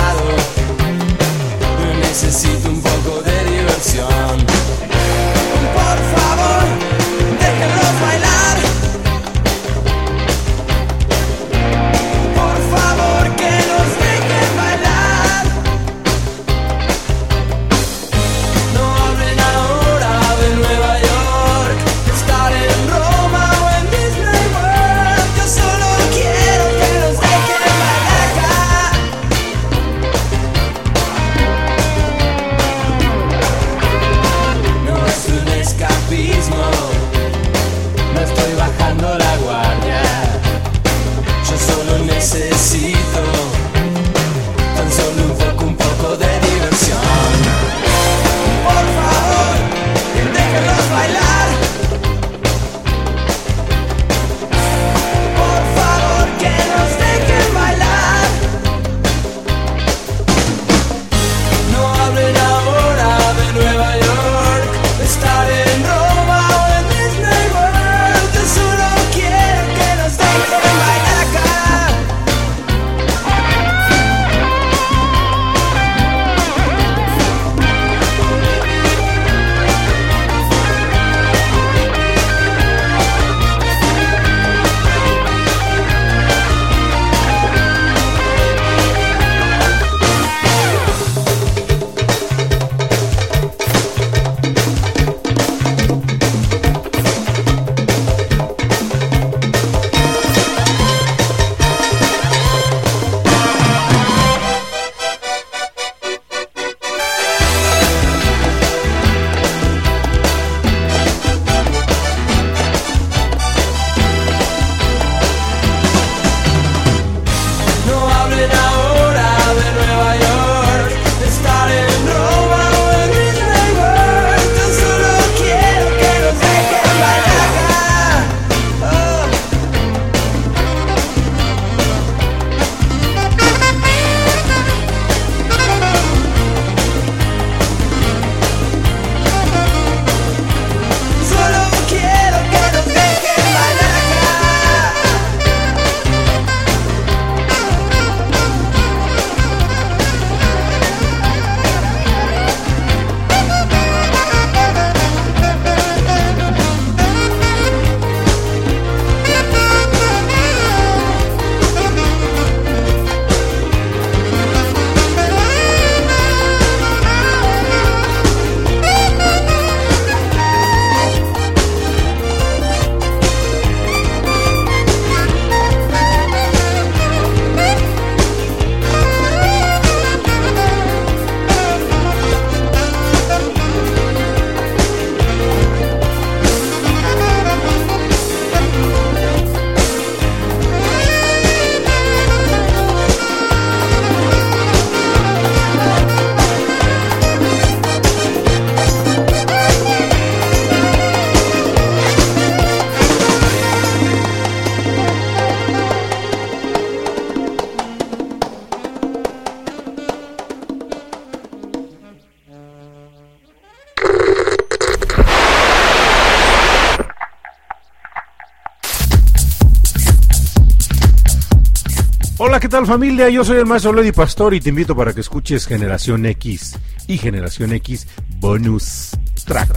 tal familia? Yo soy el maestro Lady Pastor y te invito para que escuches Generación X y Generación X Bonus Track.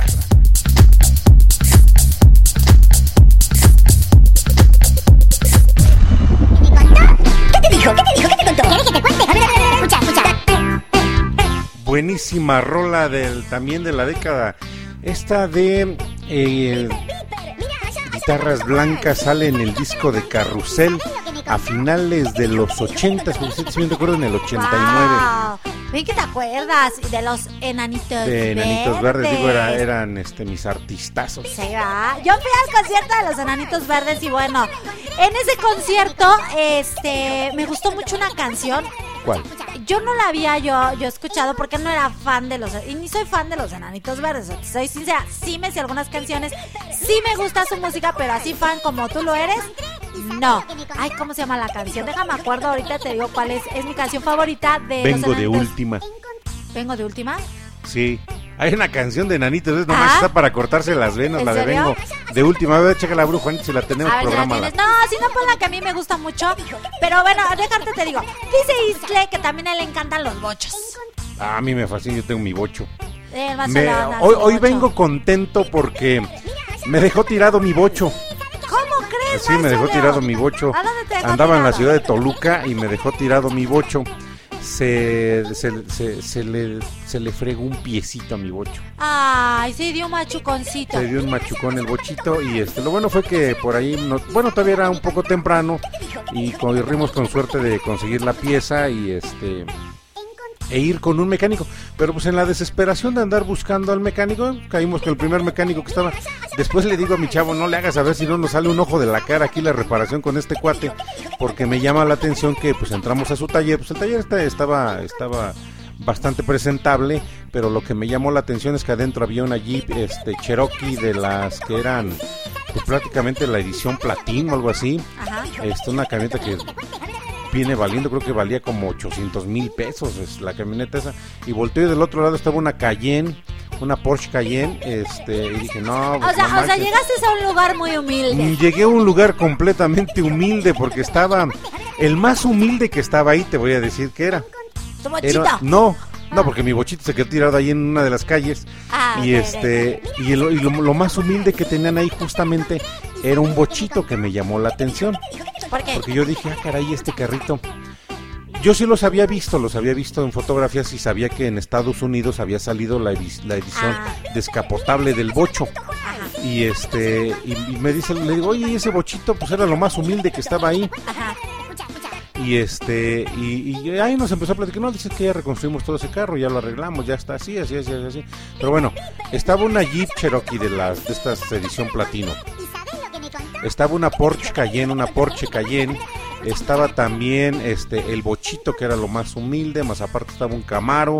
¿Qué te dijo? ¿Qué te dijo? ¿Qué te contó? ¿Quieres que te cuente? A ver, a ver, a ver, escucha, escucha. Buenísima rola del también de la década. Esta de eh, guitarras blancas sale en el disco de Carrusel a finales de los 80, si bien recuerdo en el 89. Wow. Bien que te acuerdas de los enanitos De Enanitos Verdes, digo, era- eran este, mis artistazos. Sí, ¿verdad? Yo fui al concierto de los Enanitos Verdes y bueno, en ese concierto, este, me gustó mucho una canción. ¿Cuál? Yo no la había yo, yo escuchado porque no era fan de los, y ni soy fan de los Enanitos Verdes. Soy sincera, sí me sé algunas canciones, sí me gusta su música, pero así fan como tú lo eres, no. Ay, ¿cómo se llama la canción? Déjame acuerdo, ahorita te digo cuál es, es mi canción favorita de los Vengo de última. Vengo de última. Sí. Hay una canción de Enanitos, es nomás Ah. está para cortarse las venas, ¿En la de serio? Vengo. De última, a ver, checa la bruja, si la tenemos A ver, si la programada. No, si no, pues la que a mí me gusta mucho. Pero bueno, dejarte te digo. Dice Isle que también a él le encantan los bochos. Ah, a mí me fascina, yo tengo mi bocho. Eh, Me- hoy hoy bocho. vengo contento porque me dejó tirado mi bocho. ¿Cómo crees? Sí, me dejó tirado mi bocho. ¿A dónde Andaba en la ciudad de Toluca y me dejó tirado mi bocho. Se, se, se- se le, se le fregó un piecito a mi bocho. Ay, sí, dio un machuconcito. Se dio un machucón el bochito y este lo bueno fue que por ahí, no- bueno, todavía era un poco temprano y corrimos con suerte de conseguir la pieza y este e ir con un mecánico. Pero pues en la desesperación de andar buscando al mecánico, caímos con el primer mecánico que estaba. Después le digo a mi chavo, no le hagas a ver si no nos sale un ojo de la cara aquí la reparación con este cuate, porque me llama la atención que pues entramos a su taller, pues el taller está- estaba estaba bastante presentable, pero lo que me llamó la atención es que adentro había una Jeep este Cherokee de las que eran pues prácticamente la edición platino o algo así. Ajá. Este, una camioneta que viene valiendo, creo que valía como 800 mil pesos es la camioneta esa. Y volteé y del otro lado estaba una Cayenne, una Porsche Cayenne, este, y dije, no, O pues, sea, no o sea, manches". llegaste a un lugar muy Mm, humilde. Llegué a un lugar completamente humilde porque estaba, el más humilde que estaba ahí, te voy a decir que era. Tu. Era- no, no, porque mi bochito se quedó tirado ahí en una de las calles. Ah, y este, y, el- y lo, lo más humilde que tenían ahí justamente era un bochito que me llamó la atención. ¿Por qué? Porque yo dije, ah, caray, este carrito. Yo sí los había visto, los había visto en fotografías y sabía que en Estados Unidos había salido la, la edición Ah. descapotable del bocho. Ajá, Y este, y, y me dice, le digo, oye, ese bochito pues era lo más humilde que estaba ahí. ajá. Y este, y, ahí nos empezó a platicar, no, dice que ya reconstruimos todo ese carro, ya lo arreglamos, ya está así, así, así, así, así. Pero bueno, estaba una Jeep Cherokee de las, de estas edición platino. Estaba una Porsche Cayenne, una Porsche Cayenne. Estaba también este el bochito que era lo más humilde, más aparte estaba un Camaro.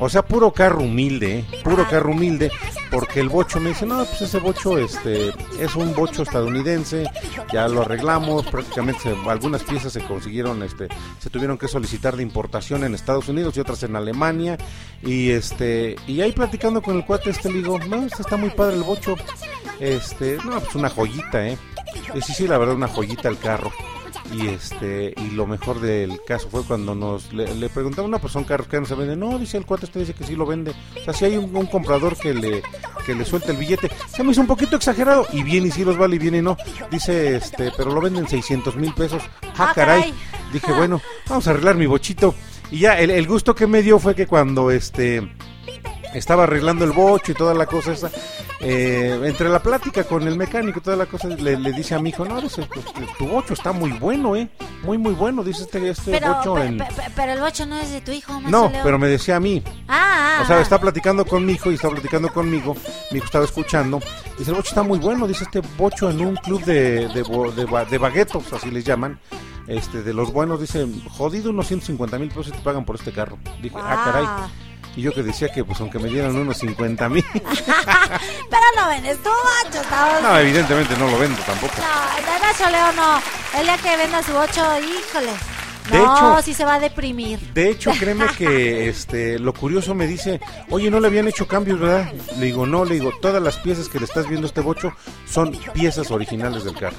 O sea, puro carro humilde, ¿eh? puro carro humilde, porque el bocho me dice, no, pues ese bocho este, es un bocho estadounidense, ya lo arreglamos, prácticamente se- algunas piezas se consiguieron, este, se tuvieron que solicitar de importación en Estados Unidos y otras en Alemania, y este, y ahí platicando con el cuate este le digo, no, este está muy padre el bocho, este, no, pues una joyita, eh, y sí, sí, la verdad, una joyita el carro. Y este y lo mejor del caso fue cuando nos le, le preguntaba una persona carros que no se vende. No, dice el cuate, este dice que sí lo vende. O sea, si hay un, un comprador que le que le suelta el billete. Se me hizo un poquito exagerado. Y bien y sí los vale y bien y no. Dice, este, pero lo venden 600 mil pesos. Ah, Ah, caray. caray. Dije, bueno, vamos a arreglar mi bochito. Y ya, el, el gusto que me dio fue que cuando este estaba arreglando el bocho y toda la cosa esa, eh, entre la plática con el mecánico y toda la cosa, le, le dice a mi hijo, no, dice, pues, tu bocho está muy bueno, ¿eh? Muy, muy bueno, dice este, este Pero, bocho pe- en... pe- pe- pero el bocho no es de tu hijo, No, Leo. pero me decía a mí, Ah, ah, o sea, ah. está platicando con mi hijo y está platicando conmigo. Mi hijo estaba escuchando. Dice, el bocho está muy bueno. Dice, este bocho en un club de, de, de, de baguetos, así les llaman. Este, de los buenos, dice, jodido unos 150 mil pesos te pagan por este carro. Dije, ah, caray. Y yo que decía que, pues, aunque me dieran unos 50 mil. Pero no vendes tu bocho, estamos... no, evidentemente no lo vendo tampoco. No, el Nacho Leo no. El día que venda su bocho, híjole. De no, hecho- sí se va a deprimir. De hecho, créeme que este lo curioso me dice, oye, no le habían hecho cambios, ¿verdad? Le digo, no, le digo, todas las piezas que le estás viendo a este bocho son piezas originales del carro.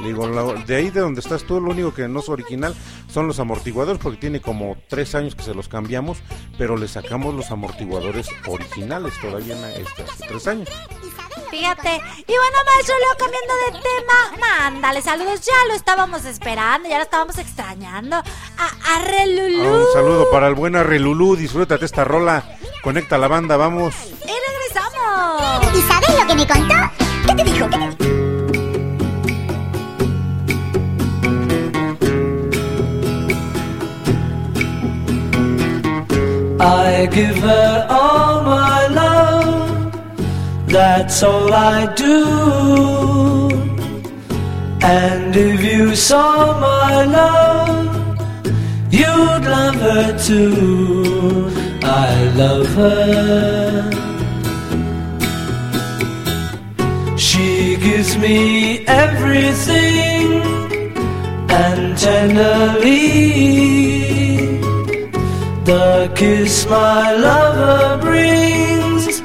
Le digo, "La- de ahí de donde estás tú, lo único que no es original son los amortiguadores, porque tiene como tres años que se los cambiamos, pero le sacamos los amortiguadores originales todavía en este, hace tres años. Fíjate. Y bueno, maestro Leo, cambiando de tema, mándale saludos. Ya lo estábamos esperando, ya lo estábamos extrañando. A Arrelulú. Ah, un saludo para el buen Arrelulú, disfrútate esta rola, conecta la banda, vamos. Y regresamos. ¿Y sabes lo que me contó? ¿Qué te dijo? ¿Qué te dijo? I give her all my love, that's all I do. And if you saw my love, you'd love her too. I love her. She gives me everything and tenderly the kiss my lover brings,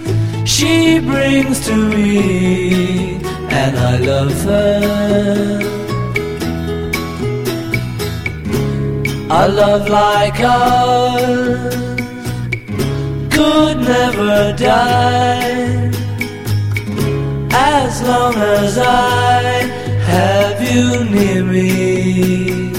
she brings to me, and I love her. A love like ours could never die as long as I have you near me.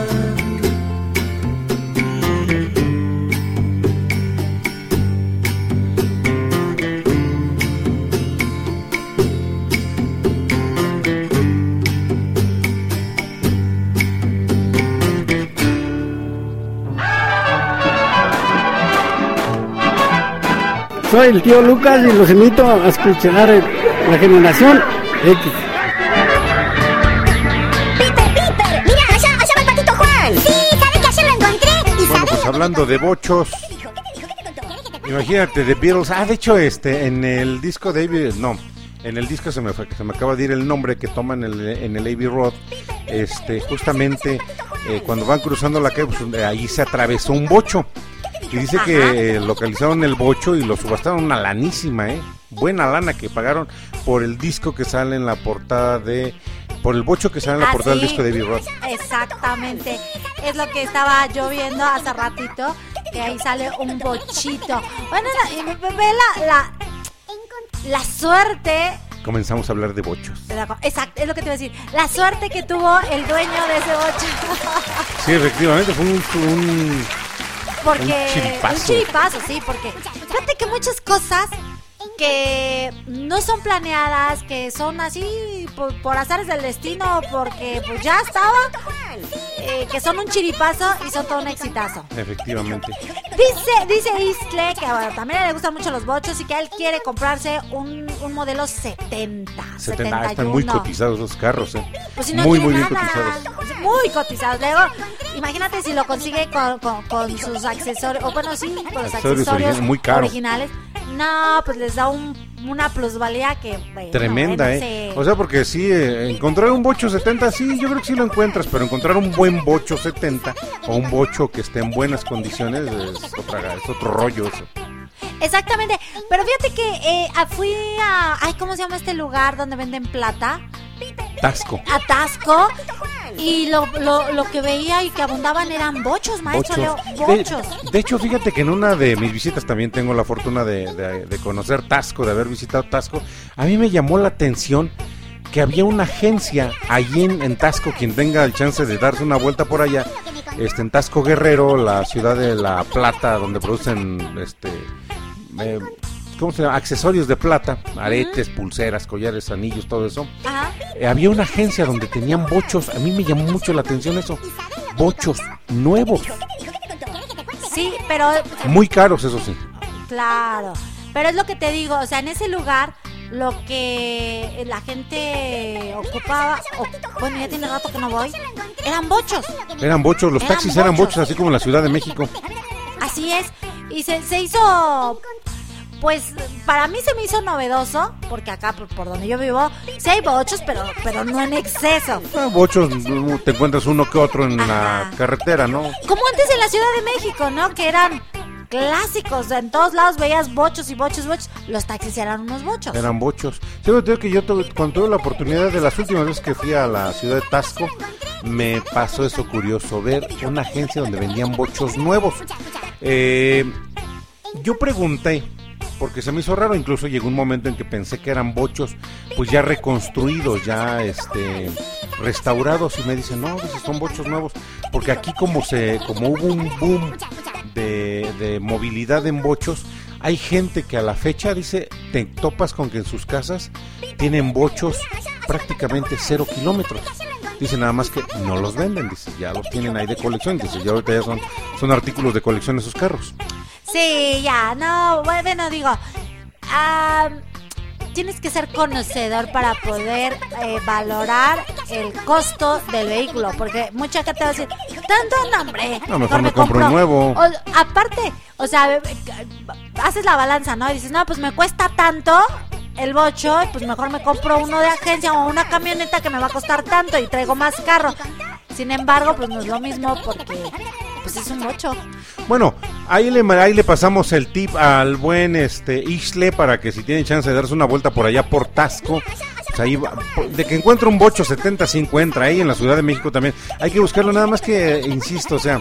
Soy el tío Lucas y los invito a escuchar eh, la generación X. ¡Piper, Piper! ¡Mira, allá, allá va el patito Juan! Sí, ¿sabes que ayer lo encontré? ¿Y Bueno, sabes pues hablando de bochos, imagínate, The Beatles, ah, de hecho, este, en el disco de Abbey, no, en el disco se me, fue- se me acaba de ir el nombre que toman en el, en el Abbey Road, este, justamente eh, cuando van cruzando la calle, pues, eh, ahí se atravesó un bocho. Y dice que eh, localizaron el bocho y lo subastaron una lanísima, ¿eh? Buena lana que pagaron por el disco que sale en la portada de... Por el bocho que sale en la Ah, portada del disco de Abbey Road. Exactamente. Es lo que estaba yo viendo hace ratito. Que ahí sale un bochito. Bueno, la- y ve la, la, la suerte. Comenzamos a hablar de bochos. Exacto, es lo que te iba a decir. La suerte que tuvo el dueño de ese bocho. Sí, efectivamente, fue un- un Porque. Un chiripazo. un chiripazo, sí, porque. Fíjate que muchas cosas que no son planeadas, que son así por, por azares del destino, porque pues ya estaba, eh, que son un chiripazo y son todo un exitazo. Efectivamente. Dice, dice Istle que bueno, también le gustan mucho los bochos y que él quiere comprarse un, un modelo 70. 70, ah, están muy 71. cotizados los carros, ¿eh? Pues si no muy, muy bien nada. cotizados. Muy cotizados. Luego, imagínate si lo consigue con, con- con sus accesorios, o bueno, sí, con los Accesorios muy caro. originales. No, pues les da un, una plusvalía que. bueno, Tremenda, bueno, ¿eh? se- O sea, porque sí, eh, encontrar un bocho 70, sí, yo creo que sí lo encuentras, pero encontrar un buen bocho 70 o un bocho que esté en buenas condiciones es, otra, es otro rollo eso. Exactamente. Pero fíjate que eh, fui a. Ay, ¿cómo se llama este lugar donde venden plata? Tasco. Atasco. y lo, lo, lo que veía y que abundaban eran bochos, maestro Leo, bochos. De, de hecho, fíjate que en una de mis visitas también tengo la fortuna de, de- de conocer Tasco, de haber visitado Tasco. A mí me llamó la atención que había una agencia allí en, en Tasco, quien tenga el chance de darse una vuelta por allá, este, en Tasco Guerrero, la ciudad de La Plata, donde producen, este, eh, ¿cómo se llama? Accesorios de plata, aretes, pulseras, collares, anillos, todo eso. Eh, había una agencia donde tenían bochos, a mí me llamó mucho la atención eso, bochos nuevos, Sí, pero muy caros, eso sí. Claro, pero es lo que te digo, o sea, en ese lugar lo que la gente ocupaba, o- bueno, ya tiene rato que no voy, eran bochos, Eran bochos, los Eran taxis eran bochos. bochos, así como en la Ciudad de México. así es, y se, se hizo, pues para mí se me hizo novedoso, porque acá por, por donde yo vivo, sí hay bochos, pero, pero no en exceso. Ah, bochos, mm, te encuentras uno que otro en la carretera, ¿no? Como antes en la Ciudad de México, ¿no? Que eran clásicos, en todos lados veías bochos y bochos, bochos, los taxis eran unos bochos. Eran bochos. Sí, te digo que yo tuve- cuando tuve la oportunidad de las últimas veces que fui a la ciudad de Tasco, me pasó eso curioso, ver una agencia donde vendían bochos nuevos. Eh, yo pregunté, porque se me hizo raro, incluso llegó un momento en que pensé que eran bochos, pues ya reconstruidos, ya este restaurados, y me dicen, no, dice, son bochos nuevos, porque aquí como se, como hubo un boom de, de movilidad en bochos, hay gente que a la fecha dice, te topas con que en sus casas tienen bochos prácticamente cero kilómetros. Dice nada más que no los venden, dice, ya los tienen ahí de colección, dice, ya ahorita ya son, son artículos de colección esos carros. Sí, ya, no, bueno, digo, ah, tienes que ser conocedor para poder eh, valorar el costo del vehículo, porque mucha gente va a decir, tanto nombre, No, mejor me compro un nuevo. aparte, o sea, haces la balanza, ¿no? Y dices, no, pues me cuesta tanto el bocho, pues mejor me compro uno de agencia o una camioneta que me va a costar tanto y traigo más carro. Sin embargo, pues no es lo mismo porque pues es un bocho. Bueno, ahí le, ahí le pasamos el tip al buen este Isle para que si tienen chance de darse una vuelta por allá por Tasco, pues ahí de que encuentra un bocho 70 se encuentra ahí en la Ciudad de México también. Hay que buscarlo nada más que insisto, o sea,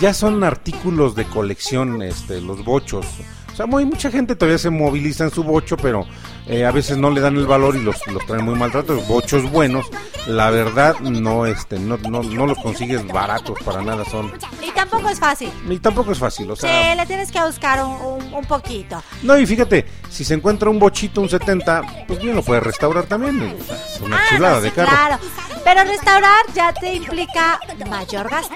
ya son artículos de colección este los bochos. O sea, muy, mucha gente todavía se moviliza en su bocho, pero eh, a veces no le dan el valor y los, los traen muy maltratados. Bochos buenos, la verdad, no, este, no, no, no los consigues baratos para nada, son. Y tampoco es fácil. Y tampoco es fácil, o sea. Sí, le tienes que buscar un, un- un poquito. No, y fíjate, si se encuentra un bochito, un 70, pues bien lo puede restaurar también. sea, es una Ah, chulada no, de carro. Claro. Pero restaurar ya te implica mayor gasto.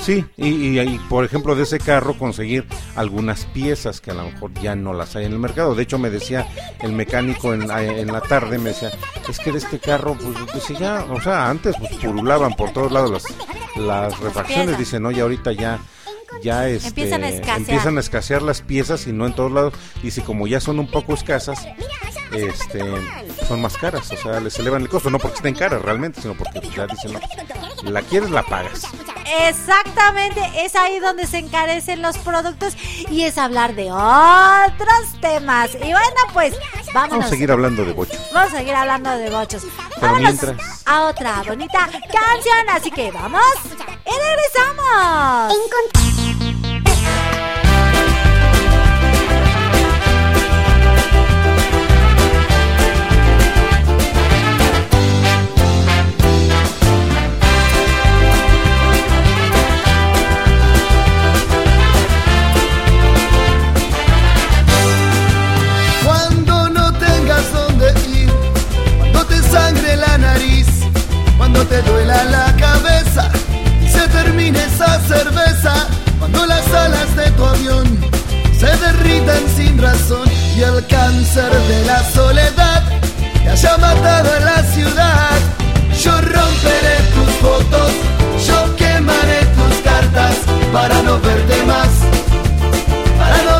Sí, y, y- y, por ejemplo de ese carro conseguir algunas piezas que a lo mejor ya no las hay en el mercado. De hecho me decía el mecánico en, la- en la tarde, me decía, es que de este carro, pues dice ya, o sea, antes pues purulaban por todos lados las, las refacciones, piezas. dice, no, y ahorita ya... Ya este, Empiezan a escasear. empiezan a escasear las piezas y no en todos lados. Y si como ya son un poco escasas, este, son más caras. O sea, les elevan el costo. No porque estén caras realmente, sino porque ya dicen, no, la quieres, la pagas. Exactamente, es ahí donde se encarecen los productos y es hablar de otros temas. Y bueno, pues vámonos. Vamos a seguir hablando de bocho. Vamos a seguir hablando de bochos. Pero Vámonos mientras- a otra bonita canción. Así que vamos y regresamos. Cuando y el cáncer de la soledad te haya matado en la ciudad. Yo romperé tus fotos, yo quemaré tus cartas para no verte más para no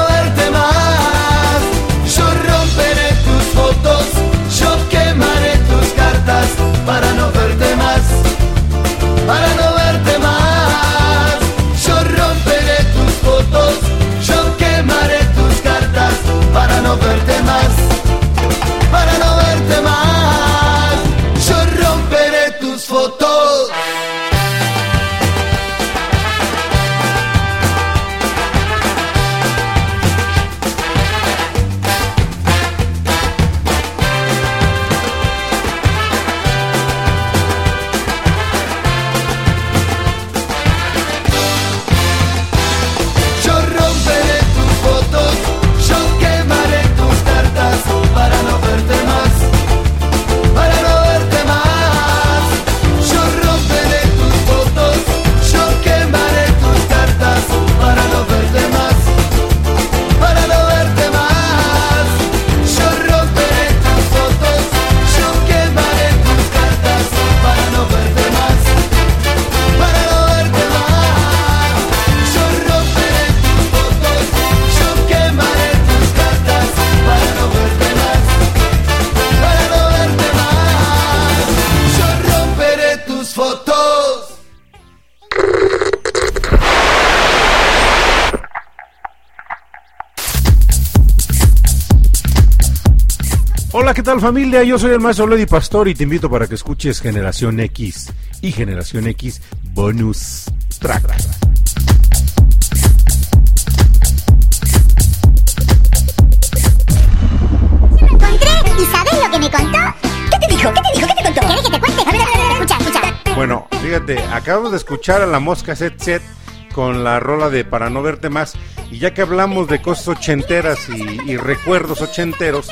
tal familia? Yo soy el maestro Lady Pastor y te invito para que escuches Generación X y Generación X Bonus Track. Encontré y ¿sabes lo que me contó? ¿Qué te dijo? ¿Qué te dijo? ¿Qué te contó? ¿Quieres que te cuente? A ver, a ver, a ver, escucha, escucha. Bueno, fíjate, acabamos de escuchar a la mosca Set Set con la rola de Para no verte más. Y ya que hablamos de cosas ochenteras y, y recuerdos ochenteros,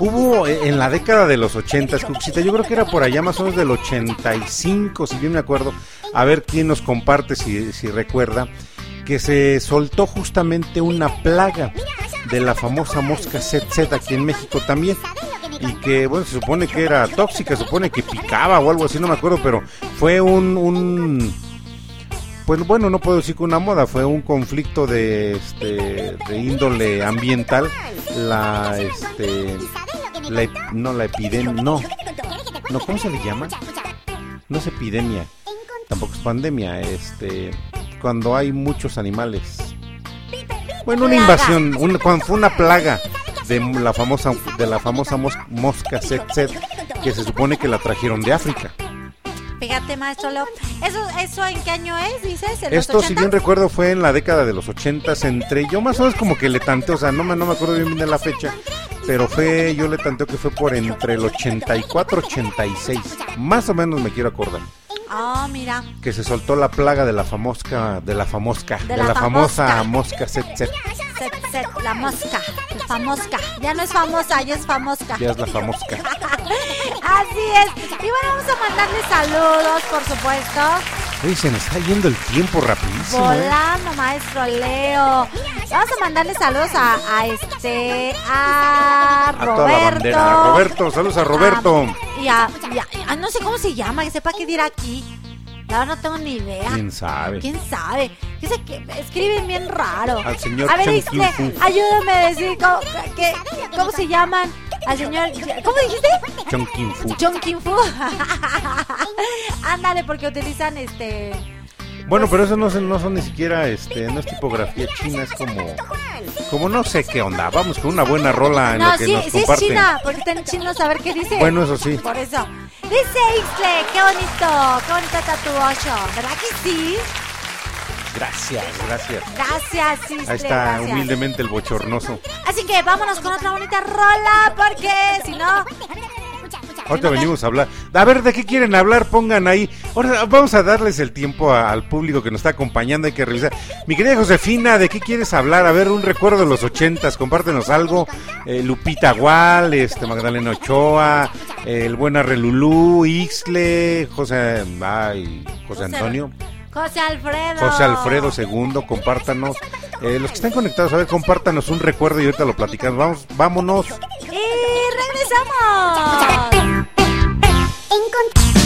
hubo eh, en la década de los ochentas, Cuxita, yo creo que era por allá más o menos del 85, si bien me acuerdo, a ver quién nos comparte si, si recuerda, que se soltó justamente una plaga de la famosa mosca Set aquí en México también y que bueno se supone que era tóxica, se supone que picaba o algo así, no me acuerdo, pero fue un, un pues bueno, no puedo decir que una moda, fue un conflicto de este de índole ambiental, la este la no la epidemia, no, no ¿cómo se le llama? No es epidemia, tampoco es pandemia, este cuando hay muchos animales. Bueno, una invasión, cuando fue una plaga de la famosa de la famosa mos- mosca Set Set que se supone que la trajeron de África. Fíjate, maestro Leo. ¿Eso, ¿Eso en qué año es, dices? ¿En los Esto, si 80? bien recuerdo, fue en la década de los 80 entre yo más o menos como que le tanteo, o sea, no me, no me acuerdo bien de la fecha, pero fue, yo le tanteo que fue por entre el 84 86, más o menos me quiero acordar, Ah, mira. que se soltó la plaga de la famosca, de la famosca, de, De la la, famosa mosca set set, Set, set, la mosca. La famosca. Ya no es famosa, ya es famosca. ya es la famosca. Así es. Y bueno, vamos a mandarle saludos, por supuesto. Uy, se nos está yendo el tiempo rapidísimo, ¿eh? Volando, maestro Leo. Vamos a mandarle saludos a, a este, a A Roberto. bandera. Roberto, saludos a Roberto. Y a, y a- no sé cómo se llama, que sepa qué dirá aquí. La verdad no tengo ni idea. ¿Quién sabe? ¿Quién sabe? Dice que escriben bien raro. Al señor A ver, ayúdame a decir cómo, se llaman. Al señor. ¿Cómo dijiste? Chon Kin Fu. Kim Fu. Ándale, porque utilizan este. Bueno, pero eso no, son- no son ni siquiera, este, no es tipografía china, es como, como no sé qué onda. Vamos con una buena rola en No, lo que sí, nos sí es. China, porque está en chino saber qué dice. Bueno, eso sí. Por eso. Dice Ixle, qué bonito, qué bonito está tu ocho. ¿Verdad que sí? Gracias, gracias. Gracias, Ixle. Ahí está gracias. humildemente el bochornoso. Así que vámonos con otra bonita rola, porque si no. Ahorita venimos a hablar. A ver, ¿de qué quieren hablar? Pongan ahí. Ahora vamos a darles el tiempo a- al público que nos está acompañando. Hay que revisar. Mi querida Josefina, ¿de qué quieres hablar? A ver, un recuerdo de los ochentas. Compártenos algo. Eh, Lupita Gual, este, Magdalena Ochoa, eh, el buen Arrelulú, Ixle, José, ay, José Antonio. José Alfredo. José Alfredo II, compártanos. Eh, los que están conectados, a ver, compártanos un recuerdo y ahorita lo platicamos. Vamos, vámonos. Y regresamos. Oh,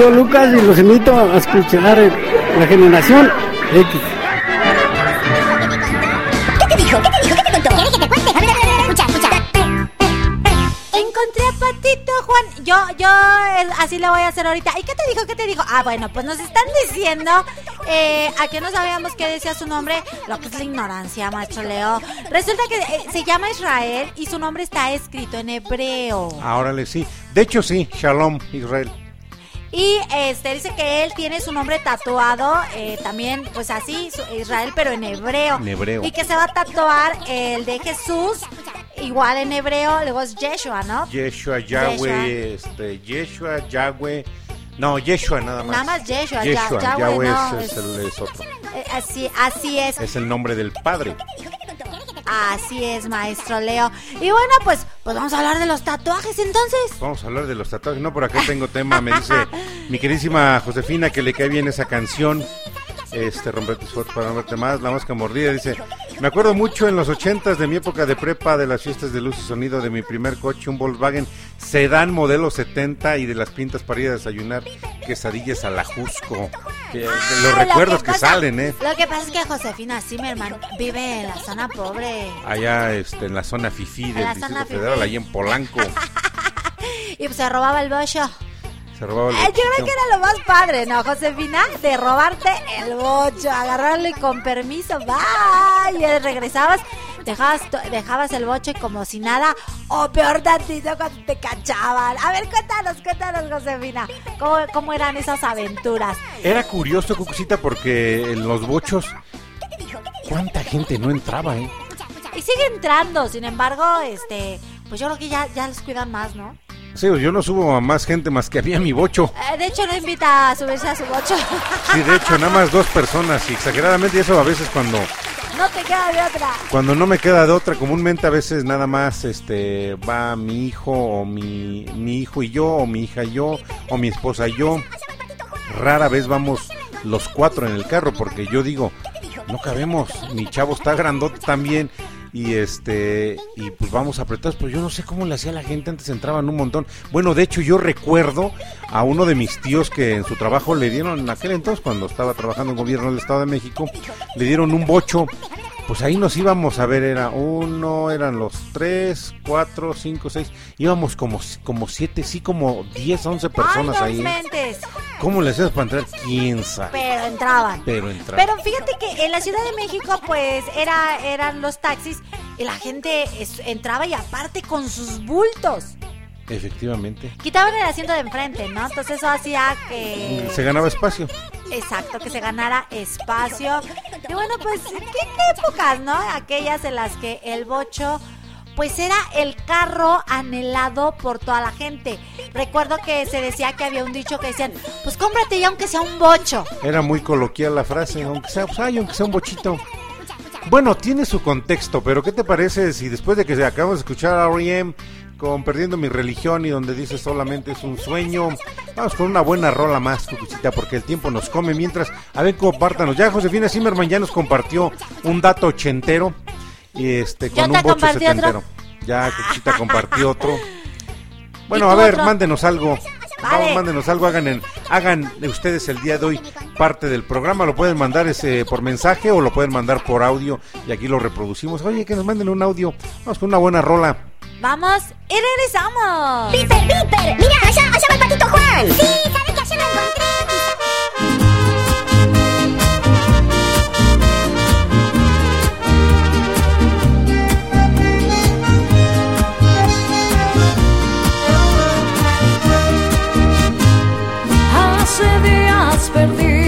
tío Lucas y los invito a escuchar eh, la generación X. ¿Qué te dijo? ¿Qué te dijo? ¿Qué te contó? ¿Quieres que te cuente? A ver, a ver, a ver, escucha, escucha. Encontré a Patito Juan. Yo, yo así le voy a hacer ahorita. ¿Y qué te dijo? ¿Qué te dijo? Ah, bueno, pues nos están diciendo eh, a que no sabíamos qué decía su nombre, lo que es la ignorancia, macho Leo. Resulta que eh, se llama Israel y su nombre está escrito en hebreo. Ahora le sí. De hecho, sí, Shalom, Israel. Y este dice que él tiene su nombre tatuado, eh, también, pues así, Israel, pero en hebreo. En hebreo. Y que se va a tatuar el de Jesús, igual en hebreo, luego es Yeshua, ¿no? Yeshua, Yahweh, este, Yeshua, Yahweh. No, Yeshua nada más. Nada más Yeshua, Yeshua, Yahweh Yahweh no, es, es- es el- es otro. Eh, así, así es. Es el nombre del Padre. Así es, maestro Leo. Y bueno, pues, pues vamos a hablar de los tatuajes entonces. Vamos a hablar de los tatuajes. No, por acá tengo tema. Me dice mi queridísima Josefina que le cae bien esa canción. Este, romper tus fotos para no verte más. La mosca mordida dice: Me acuerdo mucho en los ochentas de mi época de prepa de las fiestas de luz y sonido de mi primer coche, un Volkswagen Sedan modelo 70 y de las pintas para ir a desayunar quesadillas a la Jusco. Que- de los Ah, lo recuerdos que, pasa- salen, ¿eh? Lo que pasa es que Josefina Zimmerman vive en la zona pobre. Allá este, en la zona FIFI En del Distrito Federal, fifí. ahí en Polanco. Y pues se robaba el bollo. Se robaba el Eh, yo creo que era lo más padre, ¿no, Josefina? De robarte el bocho, agarrarlo y con permiso, bye. Y regresabas, dejabas, dejabas el bocho y como si nada, o peor tantito cuando te cachaban. A ver, cuéntanos, cuéntanos, Josefina, ¿cómo, cómo eran esas aventuras? Era curioso, Cucucita, porque en los bochos, ¿cuánta gente no entraba, eh? Y sigue entrando, sin embargo, este, pues yo creo que ya, ya los cuidan más, ¿no? Sí, yo no subo a más gente más que había mi bocho. Eh, de hecho, no invita a subirse a su bocho. Sí, de hecho, nada más dos personas y exageradamente y eso a veces cuando no te queda de otra. cuando no me queda de otra, comúnmente a veces nada más este va mi hijo o mi, mi hijo y yo o mi hija y yo o mi esposa y yo. Rara vez vamos los cuatro en el carro porque yo digo, no cabemos, mi chavo está grandote también y este y pues vamos apretados, pero yo no sé cómo le hacía la gente, antes entraban un montón. Bueno, de hecho yo recuerdo a uno de mis tíos que en su trabajo le dieron en aquel entonces cuando estaba trabajando en gobierno del Estado de México, le dieron un bocho. Pues ahí nos íbamos a ver, era uno, eran los tres, cuatro, cinco, seis, íbamos como, como siete, sí, como diez, once personas Ay, ahí. mentes. ¿Cómo le hacías para entrar? ¿Quién sabe? Pero entraban. Pero entraba. Pero fíjate que en la Ciudad de México, pues, era, eran los taxis y la gente es- entraba y aparte con sus bultos. Efectivamente. Quitaban el asiento de enfrente, ¿no? Entonces eso hacía que... Se ganaba espacio. Exacto, que se ganara espacio. Y bueno, pues, ¿qué, qué épocas, no? Aquellas en las que el bocho, pues era el carro anhelado por toda la gente. Recuerdo que se decía que había un dicho que decían, pues cómprate ya aunque sea un bocho. Era muy coloquial la frase, aunque sea, pues, ay, aunque sea un bochito. Bueno, tiene su contexto, pero ¿qué te parece si después de que acabamos de escuchar a R.E.M. con Perdiendo mi religión y donde dice solamente es un sueño, vamos con una buena rola más, Cucuchita, porque el tiempo nos come mientras, a ver, compártanos. Ya Josefina Zimmerman ya nos compartió un dato ochentero y este ¿Yo con un bocho otro? setentero. Ya Cucuchita compartió otro. Bueno, ¿Y a ver, otro? mándenos algo. Vale. Vamos, mándenos algo, hagan, en- hagan ustedes el día de hoy parte del programa, lo pueden mandar ese por mensaje o lo pueden mandar por audio y aquí lo reproducimos. Oye, que nos manden un audio, vamos con una buena rola. Vamos y regresamos. ¡Piper, Piper! ¡Mira, allá, allá va el patito Juan! Sí, ¿sabes que ayer lo encontré? Hace días perdí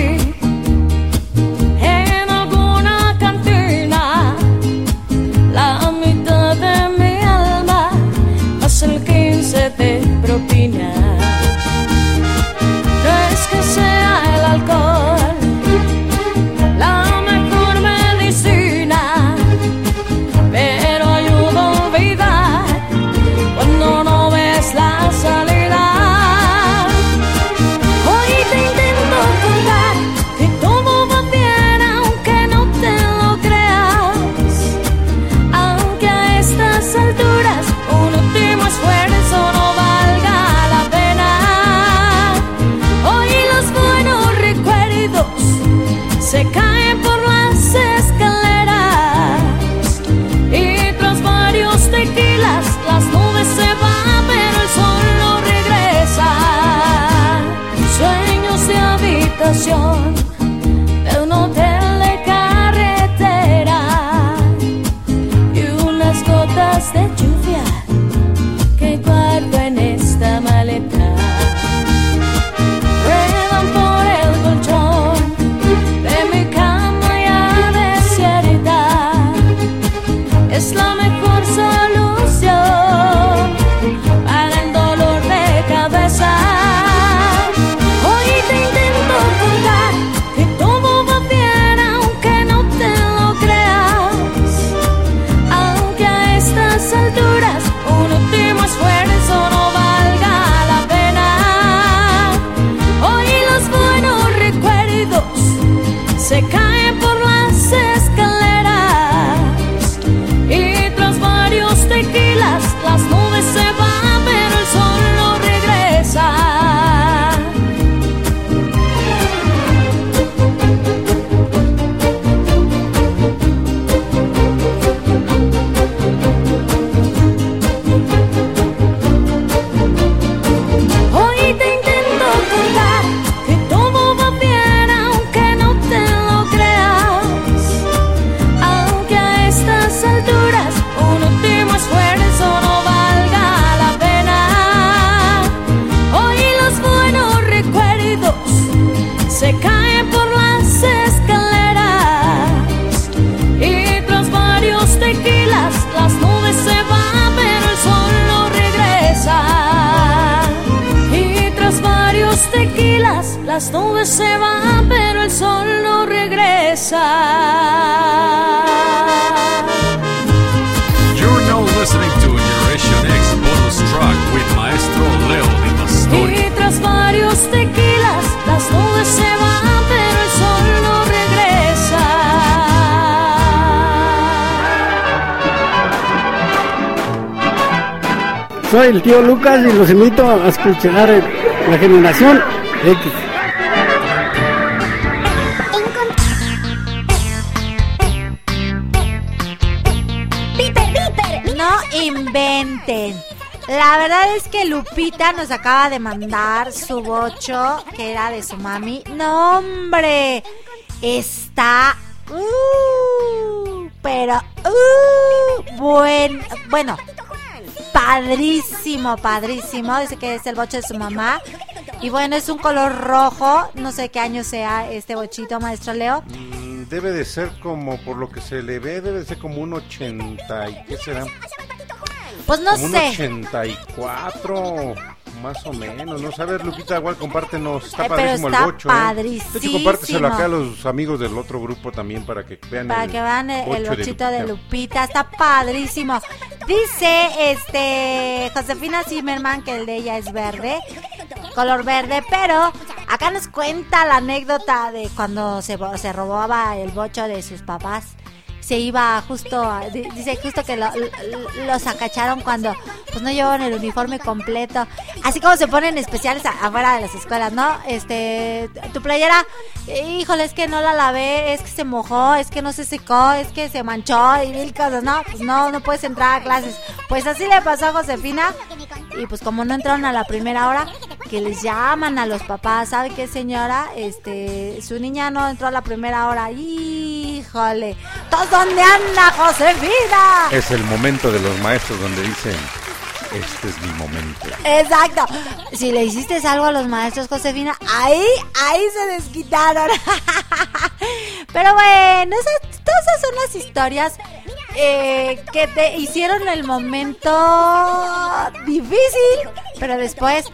Soy el tío Lucas y los invito a escuchar eh, la generación X. No inventen. La verdad es que Lupita nos acaba de mandar su bocho, que era de su mami. No, hombre. Está... uh, pero... uh, buen, bueno, padrísimo, padrísimo. Dice que es el bocho de su mamá. Y bueno, es un color rojo. No sé qué año sea este bochito, maestro Leo. Mm, Debe de ser como, por lo que se le ve, debe de ser como un 80 y qué será, Pues no como un sé. 84, más o menos. No sabes, Lupita, igual compártenos, está Eh, padrísimo está el bocho. ¿eh? De hecho, compárteselo acá a los amigos del otro grupo también para que vean Para el que vean el, bochito de Lupita, está padrísimo. Dice este Josefina Zimmerman que el de ella es verde, color verde, pero acá nos cuenta la anécdota de cuando se, se robaba el bocho de sus papás. Se iba justo, a- di- dice justo que lo, lo- los acacharon cuando pues no llevaban el uniforme completo. Así como se ponen especiales afuera de las escuelas, ¿no? Este, tu playera, híjole, es que no la lavé, es que se mojó, es que no se secó, es que se manchó y mil cosas, ¿no? Pues no, no puedes entrar a clases. Pues así le pasó a Josefina y pues como no entraron a la primera hora, que les llaman a los papás, ¿sabe qué señora? Este, su niña no entró a la primera hora, híjole, ¿todos dónde anda Josefina? Es el momento de los maestros donde dicen, este es mi momento. Exacto. Si le hiciste algo a los maestros, Josefina, ahí, ahí se desquitaron. Pero bueno, esas, todas esas son las historias eh, que te hicieron el momento difícil, pero después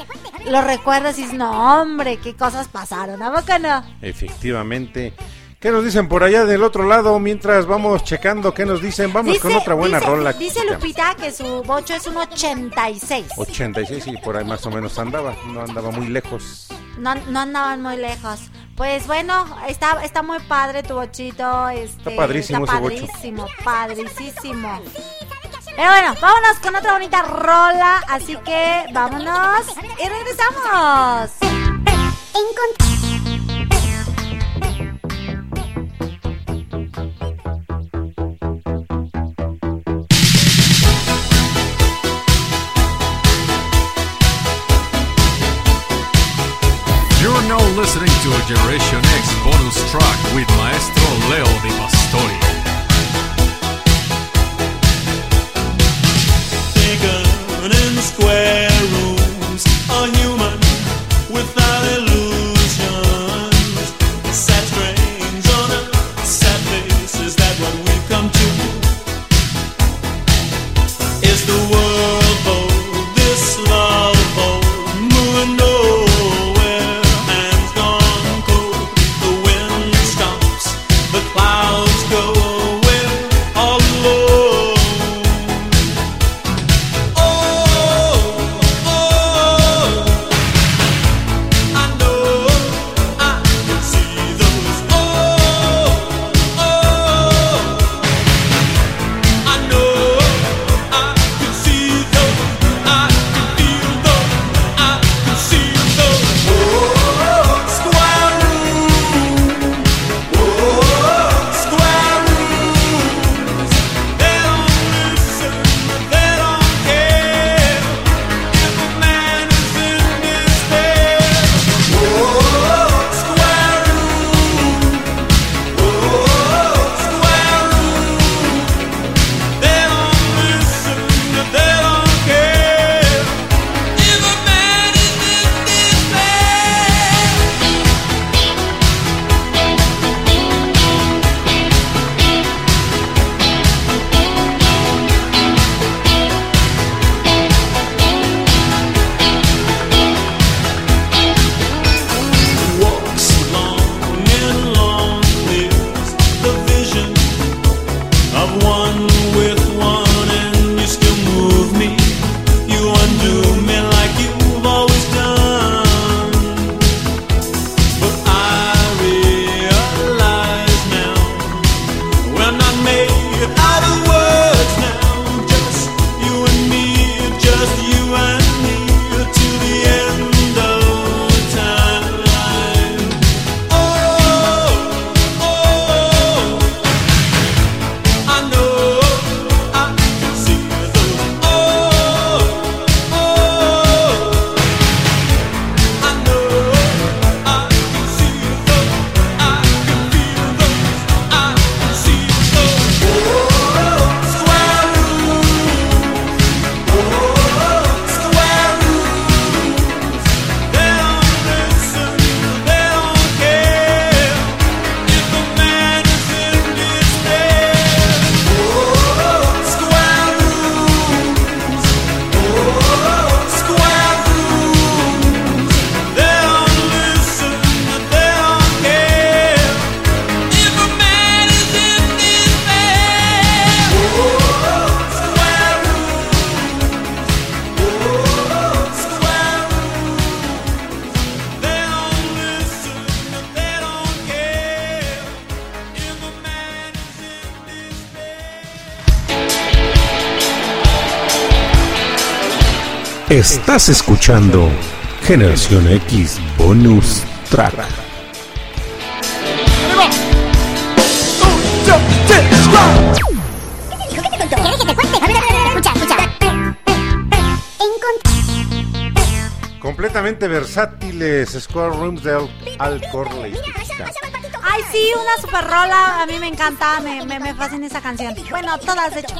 lo recuerdas y dices, no, hombre, qué cosas pasaron, ¿a poco no? Efectivamente. ¿Qué nos dicen por allá del otro lado mientras vamos checando qué nos dicen? Vamos con otra buena dice- rola. Dice. Lupita que su bocho es un 86. 86 y por ahí más o menos andaba, no andaba muy lejos. No, no andaban muy lejos. Pues bueno, está, está muy padre tu bochito. Este, Está padrísimo está ese bocho. padrísimo, padricísimo. Pero bueno, vámonos con otra bonita rola. Así que vámonos y regresamos. You're listening to Generation X bonus track with Maestro Leo Di Pastori. Taken in square Estás escuchando Generación X Bonus Track. Completamente versátiles Square Rooms de Al, Al Corley. Ay, sí, una super rola. A mí me encanta, me, me, me fascina esa canción. Bueno, todas, de hecho.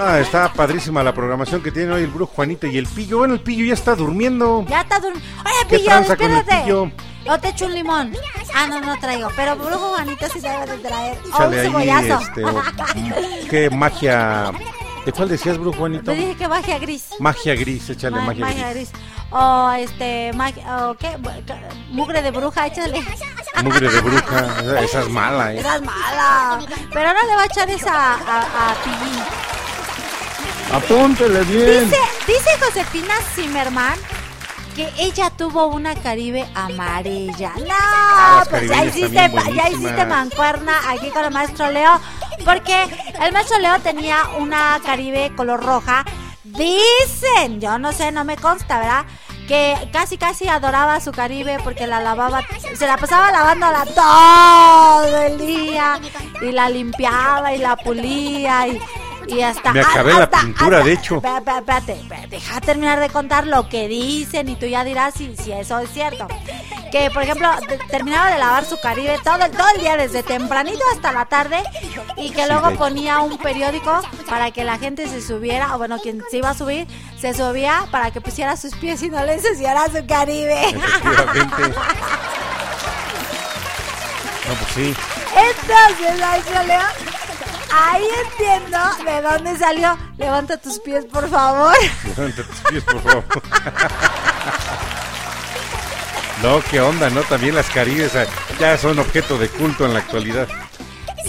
Ah, está padrísima la programación que tiene hoy el Brujo Juanito y el Pillo. Bueno, el Pillo ya está durmiendo. Ya está durmiendo. Oye, ¿Qué Pillo, espérate. O te echo un limón. Ah, no, no traigo. Pero Brujo Juanito sí debe de traer. O un Échale ahí, cebollazo. este, o- qué magia. ¿De cuál decías, Brujo Juanito? Te dije que magia gris. Magia gris, échale Ma- magia, gris. O este, magia, o qué, mugre de bruja, échale. Mugre de bruja, esa, esa es mala, ¿eh? Esa es mala. Pero ahora le va a echar esa a, a Pillín. Apúntele bien. Dice, dice Josefina Zimmerman que ella tuvo una Caribe amarilla. No, las pues ya hiciste, ya hiciste mancuerna aquí con el maestro Leo. Porque el maestro Leo tenía una Caribe color roja. Dicen, yo no sé, no me consta, ¿verdad? Que casi casi adoraba su Caribe porque la lavaba, se la pasaba lavándola todo el día y la limpiaba y la pulía y, y hasta Me acabé la pintura, hasta- de hecho. Espérate, deja terminar de contar lo que dicen y tú ya dirás si, si eso es cierto. Que, por ejemplo, terminaba de lavar su Caribe todo el, todo el día, desde tempranito hasta la tarde, y que Sí, luego de ponía un periódico para que la gente se subiera, o bueno, quien se iba a subir, se subía para que pusiera sus pies y no le ensuciara su Caribe. No, pues sí. Entonces, maestro Leo, Ahí entiendo de dónde salió. Levanta tus pies, por favor. Levanta tus pies, por favor. No, qué onda, ¿no? También las caribes ah, ya son objeto de culto en la actualidad.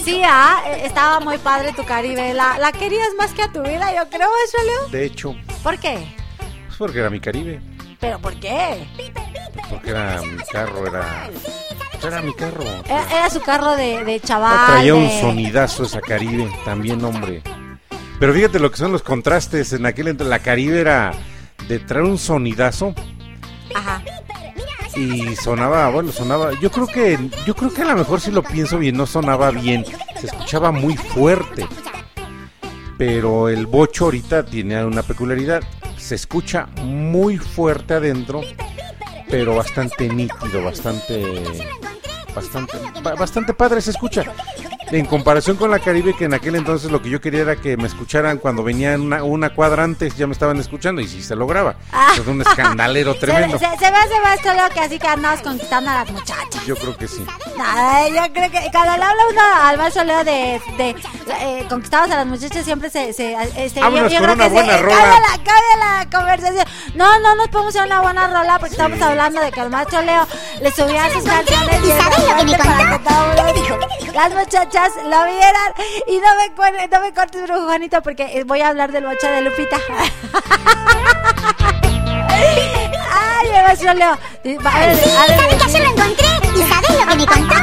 Sí, ah, eh, estaba muy padre tu Caribe. La, la querías más que a tu vida, yo creo, eso, Leo. De hecho, ¿Por qué? pues porque era mi Caribe. ¿Pero por qué? Porque era mi carro, era. Pues era mi carro. Era, era su carro de, de chaval. Traía un sonidazo esa Caribe, también, hombre. Pero fíjate lo que son los contrastes. En aquel entonces, la Caribe era de traer un sonidazo Ajá. y sonaba, bueno, sonaba. Yo creo que, yo creo que a lo mejor si lo pienso bien, no sonaba bien. Se escuchaba muy fuerte. Pero el bocho ahorita tiene una peculiaridad. Se escucha muy fuerte adentro, pero bastante nítido, bastante, bastante, ba- bastante padre se escucha. En comparación con la Caribe, que en aquel entonces lo que yo quería era que me escucharan cuando venían una, una cuadra antes, ya me estaban escuchando y sí se lograba. Es un escandalero tremendo. Se, se, se ve, se ve esto lo que así que andabas conquistando a las muchachas. Yo creo que sí. Ay, yo creo que cuando le habla uno al maestro Leo de, de eh, conquistados a las muchachas siempre se... se este, Vámonos con creo una que buena se, rola. Cambia la, cambia la conversación. No, no nos podemos hacer una buena rola porque estamos hablando de que el maestro Leo le subía sus canciones ¿Y sabes lo que me contó? que todo ¿Qué te dijo? ¿Qué te dijo? las muchachas lo vieran y no me, no me cortes, brujo Juanito, porque eh, voy a hablar del bocho de Lupita. Ay, maestro Leo. A ver, a ver, ¿Sabes que ayer lo encontré? ¿Y sabes lo que me contó?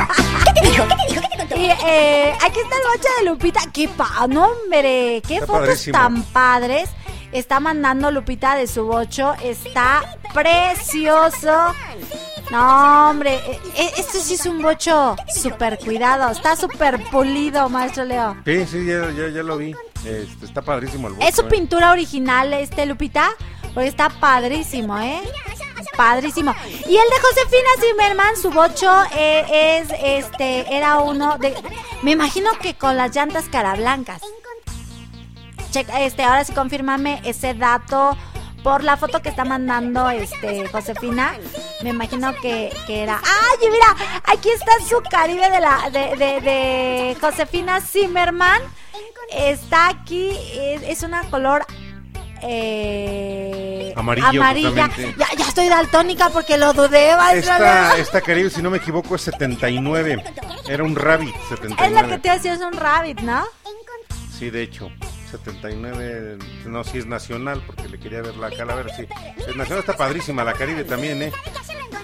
¿Qué te dijo? ¿Qué te dijo? ¿Qué te contó? Y eh, aquí está el boche de Lupita. ¡Qué pa! ¡No, hombre! ¡Qué Está fotos padrísimo. tan padres! Está mandando Lupita de su bocho. Está precioso. No, hombre. eh, eh, Esto sí es un bocho súper cuidado. Está súper pulido, maestro Leo. Sí, sí, ya, ya, ya lo vi. Este, está padrísimo el bocho. ¿Es su ¿eh? pintura original, este, Lupita? Porque está padrísimo, ¿eh? Padrísimo. Y el de Josefina Zimmerman, su bocho eh, es, este, era uno de, me imagino que con las llantas cara blancas. Checa, este, ahora sí confírmame ese dato por la foto que está mandando, este, Josefina. Me imagino que, que era, ay, mira, aquí está su Caribe de la, de, de, de Josefina Zimmerman. Está aquí, es, es una color eh, Amarillo, amarilla. Ya, ya estoy daltónica porque lo dudé, Esta, esta Caribe, si no me equivoco, es 79. Era un Rabbit, Es 79. la que te hacía es un rabbit, ¿no? Sí, de hecho. 79, no, sí es nacional, porque le quería ver la calavera, sí. Es nacional, está padrísima la Caribe también, ¿eh?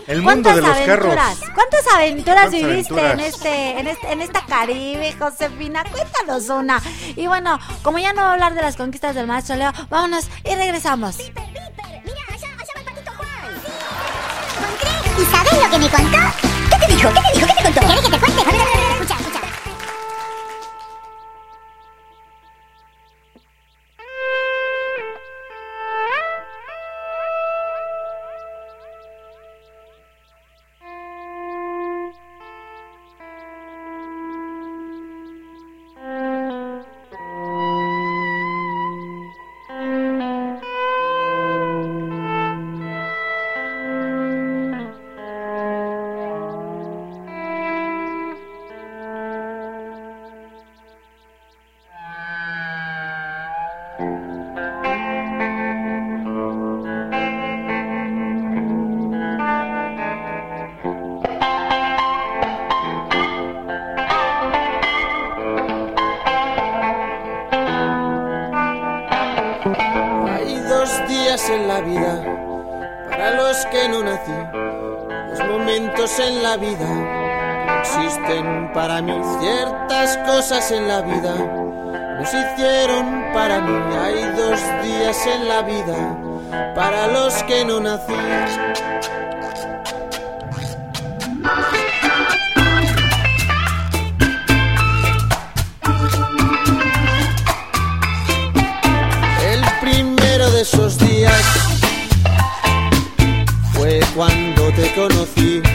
El mundo ¿Cuántas de los aventuras? carros. ¿Cuántas aventuras ¿Cuántas viviste aventuras? en este, en este, en esta Caribe, Josefina? Cuéntanos una. Y bueno, como ya no voy a hablar de las conquistas del maestro Leo, vámonos y regresamos. Mira, allá, allá va el patito Juan. ¿Y sabes lo que me contó? ¿Qué te dijo? ¿Qué te dijo? ¿Qué te contó? ¿Quieres que te cuente? Para mí ciertas cosas en la vida, no se hicieron para mí. Hay dos días en la vida para los que no nací. El primero de esos días fue cuando te conocí.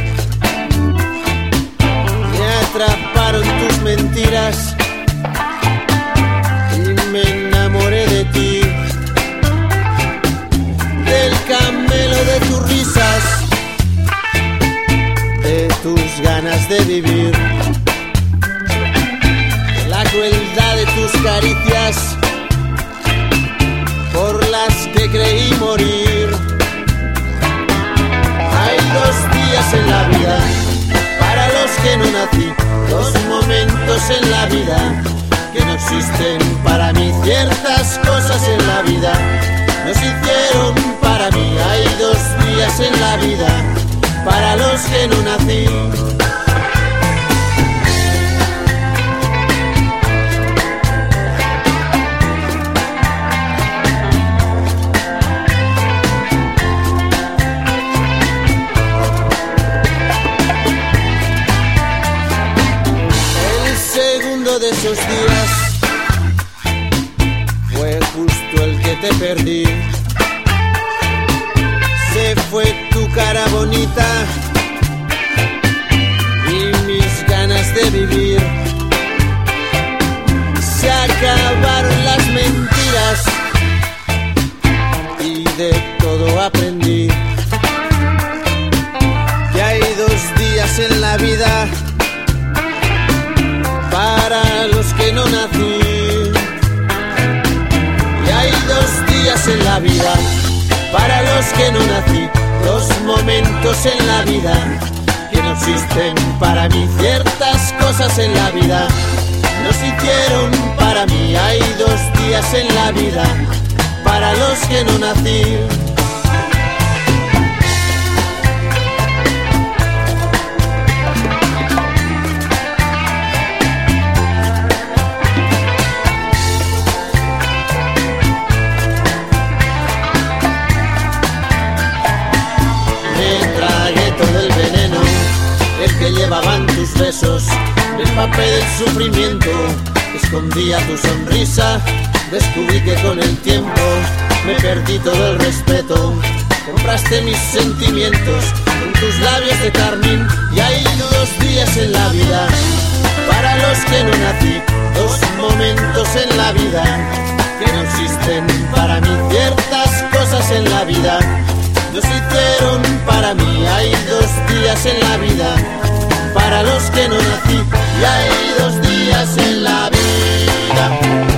atraparon tus mentiras. Y me enamoré de ti, del camelo de tus risas, de tus ganas de vivir, de la crueldad de tus caricias. Por las que creí morir. Hay dos días en la vida que no nací, dos momentos en la vida que no existen para mí. Ciertas cosas en la vida no se hicieron para mí. Hay dos días en la vida para los que no nací. Fue justo el que te perdí. Se fue tu cara bonita y mis ganas de vivir. Se acabaron las mentiras y de todo aprendí. Que hay dos días en la vida Y hay dos días en la vida para los que no nací. Dos momentos en la vida que no existen para mí. Ciertas cosas en la vida no se hicieron para mí. Hay dos días en la vida para los que no nací. Besos, el papel del sufrimiento, escondía tu sonrisa, descubrí que con el tiempo me perdí todo el respeto, compraste mis sentimientos con tus labios de carmín y hay dos días en la vida. Para los que no nací, dos momentos en la vida que no existen. Para mí, ciertas cosas en la vida no se hicieron para mí. Hay dos días en la vida para los que no nací. Y hay dos días en la vida.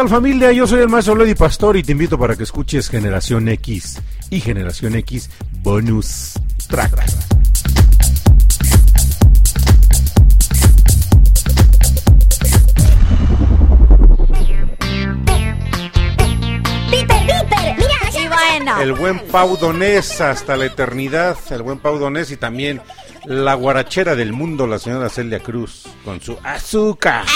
Tal familia? Yo soy el maestro Lady Pastor y te invito para que escuches Generación X y Generación X Bonus Track. El buen Pau Donés hasta la eternidad, el buen Pau Donés y también La guarachera del mundo, la señora Celia Cruz, con su azúcar.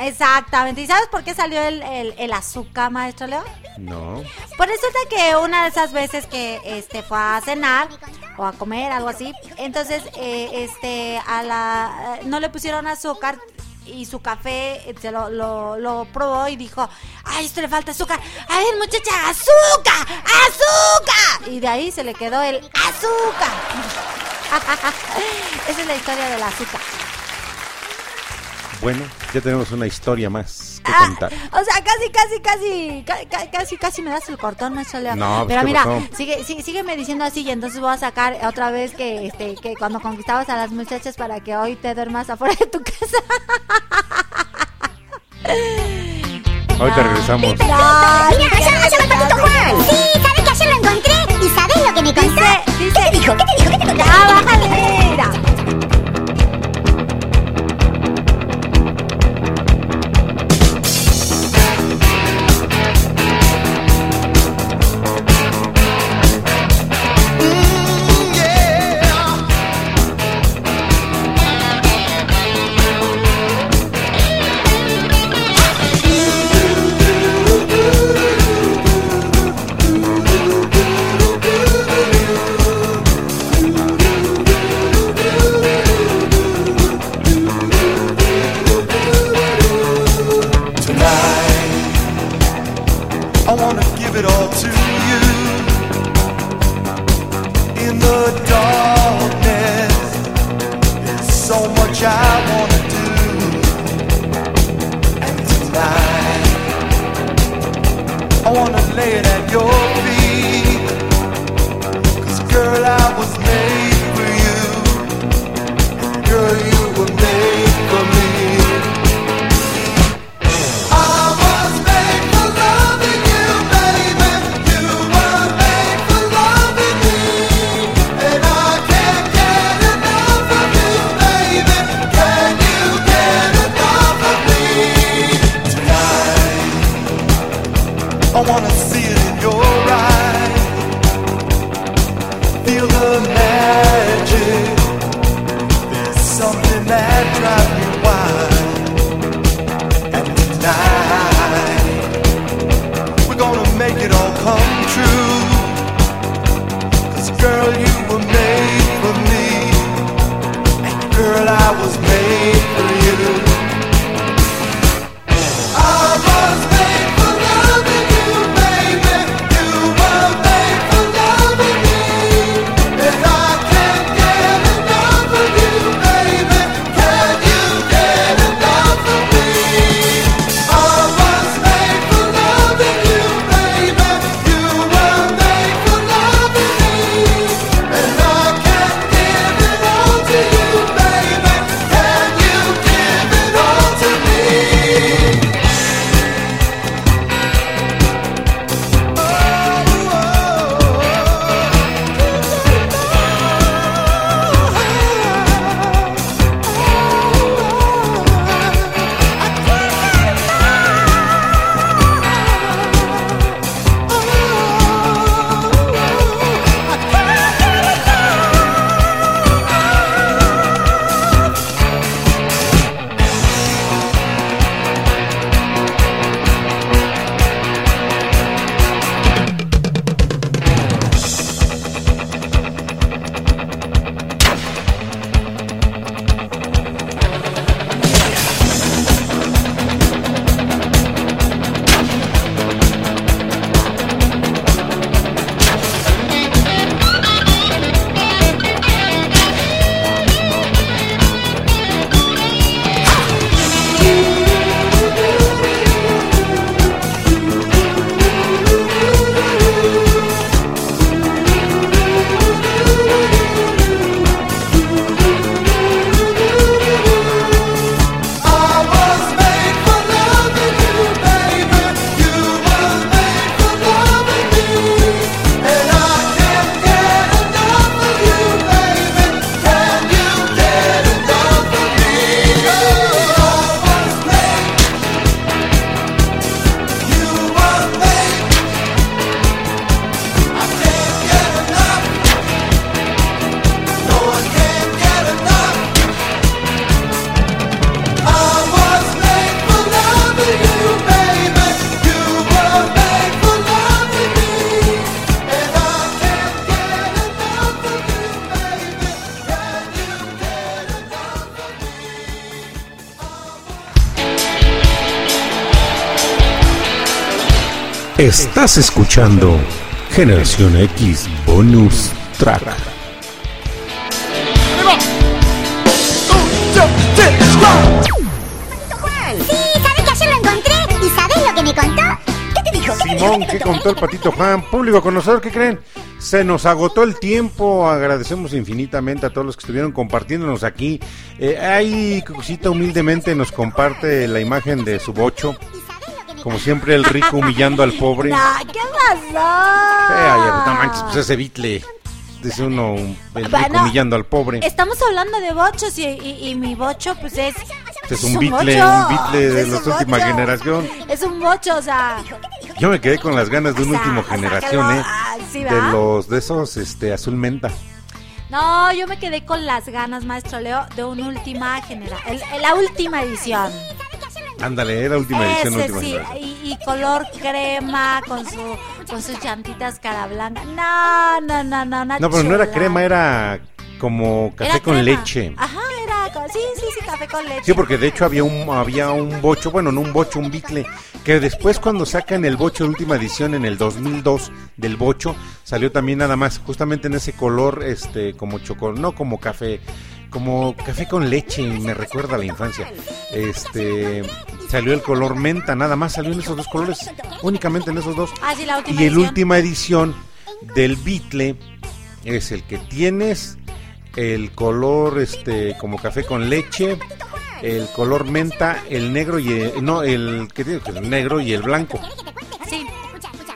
Exactamente. ¿Y sabes por qué salió el, el, el azúcar, maestro Leo? No. Pues resulta que una de esas veces que este fue a cenar o a comer, algo así, entonces eh, este a la eh, no le pusieron azúcar y su café eh, se lo, lo, lo probó y dijo, ay, esto le falta azúcar. A ver, muchacha, azúcar, azúcar. Y de ahí se le quedó el azúcar. Esa es la historia del azúcar. Bueno, ya tenemos una historia más que Ah, contar. o sea, casi, casi, casi, ca- ca- casi, casi me das el cortón, maestro Leo. No, pues, Pero ¿qué mira, pasó? sigue, sigue, sígueme diciendo así y entonces voy a sacar otra vez que, este, que cuando conquistabas a las muchachas para que hoy te duermas afuera de tu casa. Ahorita regresamos. Mira, allá, allá va el patito Juan. Sí, ¿sabes que ayer lo encontré? ¿Y sabes lo que me contó? ¿Qué te dijo? ¿Qué te dijo? ¿Qué te contó? Ya, bájale, mira. laid at your feet. Cause girl, I was made. Estás escuchando Generación X Bonus Track. Juan. Sí, ¿sabes que ayer lo encontré? ¿Y sabes lo que me contó? Simón, ¿qué contó el patito Juan? Público conocedor, ¿qué creen? Se nos agotó el tiempo, agradecemos infinitamente a todos los que estuvieron compartiéndonos aquí. Eh, ahí, Cucucita humildemente nos comparte la imagen de su bocho. Como siempre, el rico humillando al pobre. No, ¿qué pasó? Eh, ay, no manches, pues ese bitle. Dice uno, un- el rico Bueno, humillando al pobre. Estamos hablando de bochos y, y- y mi bocho, pues es. Es un bitle, un bitle de la última bocho. generación. Es un bocho, o sea. Yo me quedé con las ganas de un O sea, último o sea, generación, lo- ¿eh? ah, sí, de los, de esos, este, azul menta. No, yo me quedé con las ganas, maestro Leo, de una última generación. La última edición. Ándale, era última edición, última sí, generación. y, y color crema con su con sus llantitas cara blanca. No, no, no, no, una No, pero no era crema, era como café Era con crema. leche. Ajá, era sí, sí, sí, café con leche. Sí, porque de hecho había un había un bocho, bueno, no un bocho, un bitle, que después cuando sacan el bocho de última edición en el 2002 del bocho, salió también nada más justamente en ese color este como chocolate, no como café, como café con leche, me recuerda a la infancia. Este salió el color menta, nada más salió en esos dos colores, únicamente en esos dos. Ah, sí, la última Y el edición. última edición del bitle es el que tienes el color este como café con leche, el color menta, el negro y el, no el que tiene el negro y el blanco.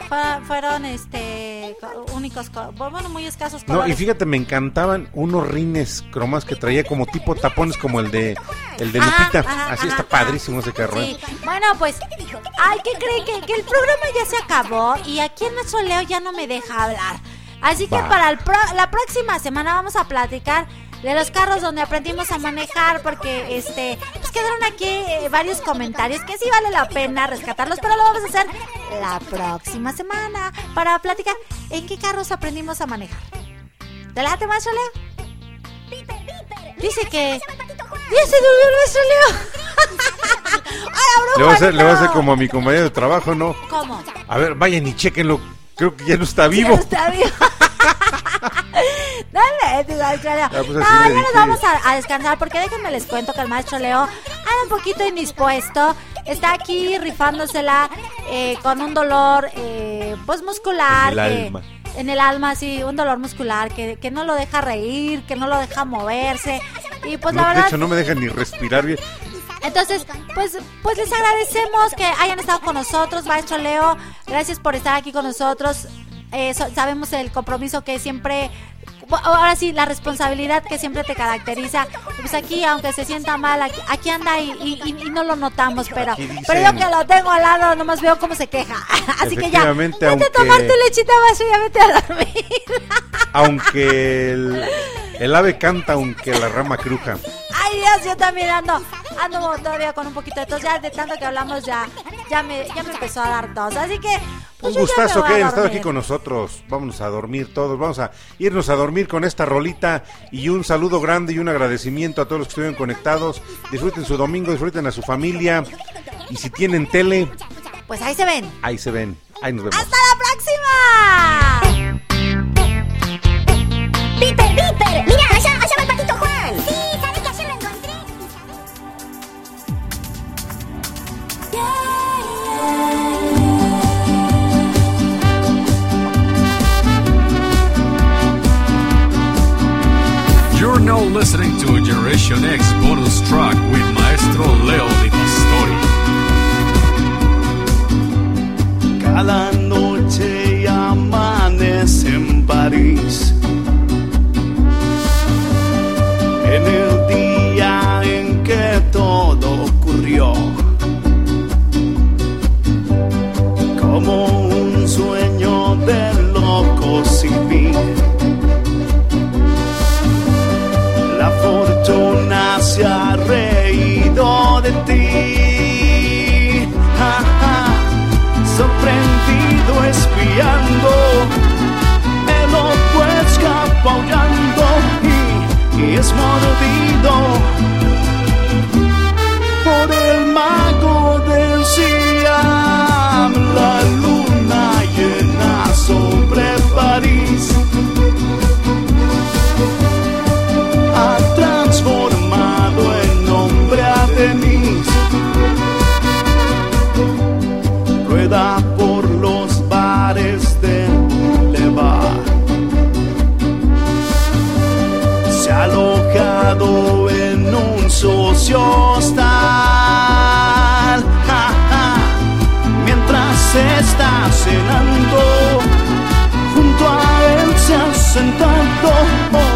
Fue- fueron este co- únicos co- bueno, muy escasos No, y fíjate, me encantaban unos rines cromas que traía como tipo tapones como el de el de Lupita. ajá, Así ajá, está padrísimo ese carro. Sí, ¿eh? bueno, pues, ay, ¿qué creen? Que, que el programa ya se acabó y aquí en nuestro Leo ya no me deja hablar. Así que Va. para el pro- la próxima semana vamos a platicar de los carros donde aprendimos a manejar porque este pues quedaron aquí eh, varios comentarios que sí vale la pena rescatarlos pero lo vamos a hacer la próxima semana para platicar en qué carros aprendimos a manejar ¿te late maestro Leo? dice que ya se durmió nuestro Leo ¡Ay, abro Le va a hacer, le va a hacer como a mi compañero de trabajo, ¿no? ¿Cómo? A ver, vayan y chequenlo. Creo que ya no está vivo. Ya está vivo. Dale, maestro Leo. Ah, pues no, ya nos vamos a, a descansar porque déjenme les cuento que el maestro Leo anda un poquito indispuesto. Está aquí rifándosela eh, con un dolor eh, pues muscular. En el que- alma. En el alma, sí, un dolor muscular que, que no lo deja reír, que no lo deja moverse. Y pues No, la de verdad. hecho, no me dejan ni respirar bien. Entonces, pues, pues les agradecemos que hayan estado con nosotros, maestro Leo. Gracias por estar aquí con nosotros. Eh, so- sabemos el compromiso que siempre, ahora sí, la responsabilidad que siempre te caracteriza. Pues aquí, aunque se sienta mal, aquí, aquí anda y, y- y- y no lo notamos, pero, dicen- pero yo que lo tengo al lado, nomás veo cómo se queja. Así que ya, vete a aunque- tomar tu lechita, ya vete a dormir. Aunque el, el ave canta, aunque la rama cruja. Ay Dios, yo también ando, ando todavía con un poquito de tos. Ya de tanto que hablamos ya, ya me, ya me empezó a dar tos. Así que, pues Un gustazo que hayan estado aquí con nosotros. Vámonos a dormir todos. Vamos a irnos a dormir con esta rolita. Y un saludo grande y un agradecimiento a todos los que estuvieron conectados. Disfruten su domingo, disfruten a su familia. Y si tienen tele, Pues ahí se ven. ahí se ven. Ahí nos vemos. ¡Hasta la próxima! ¡Piper, Piper! ¡Mira, allá, allá va el patito Juan! Sí, ¿sabes que ayer lo encontré? You're now listening to Generation X bonus track with Maestro Leo Di Pastori. Cada y, y es cenando, junto a él se ha sentado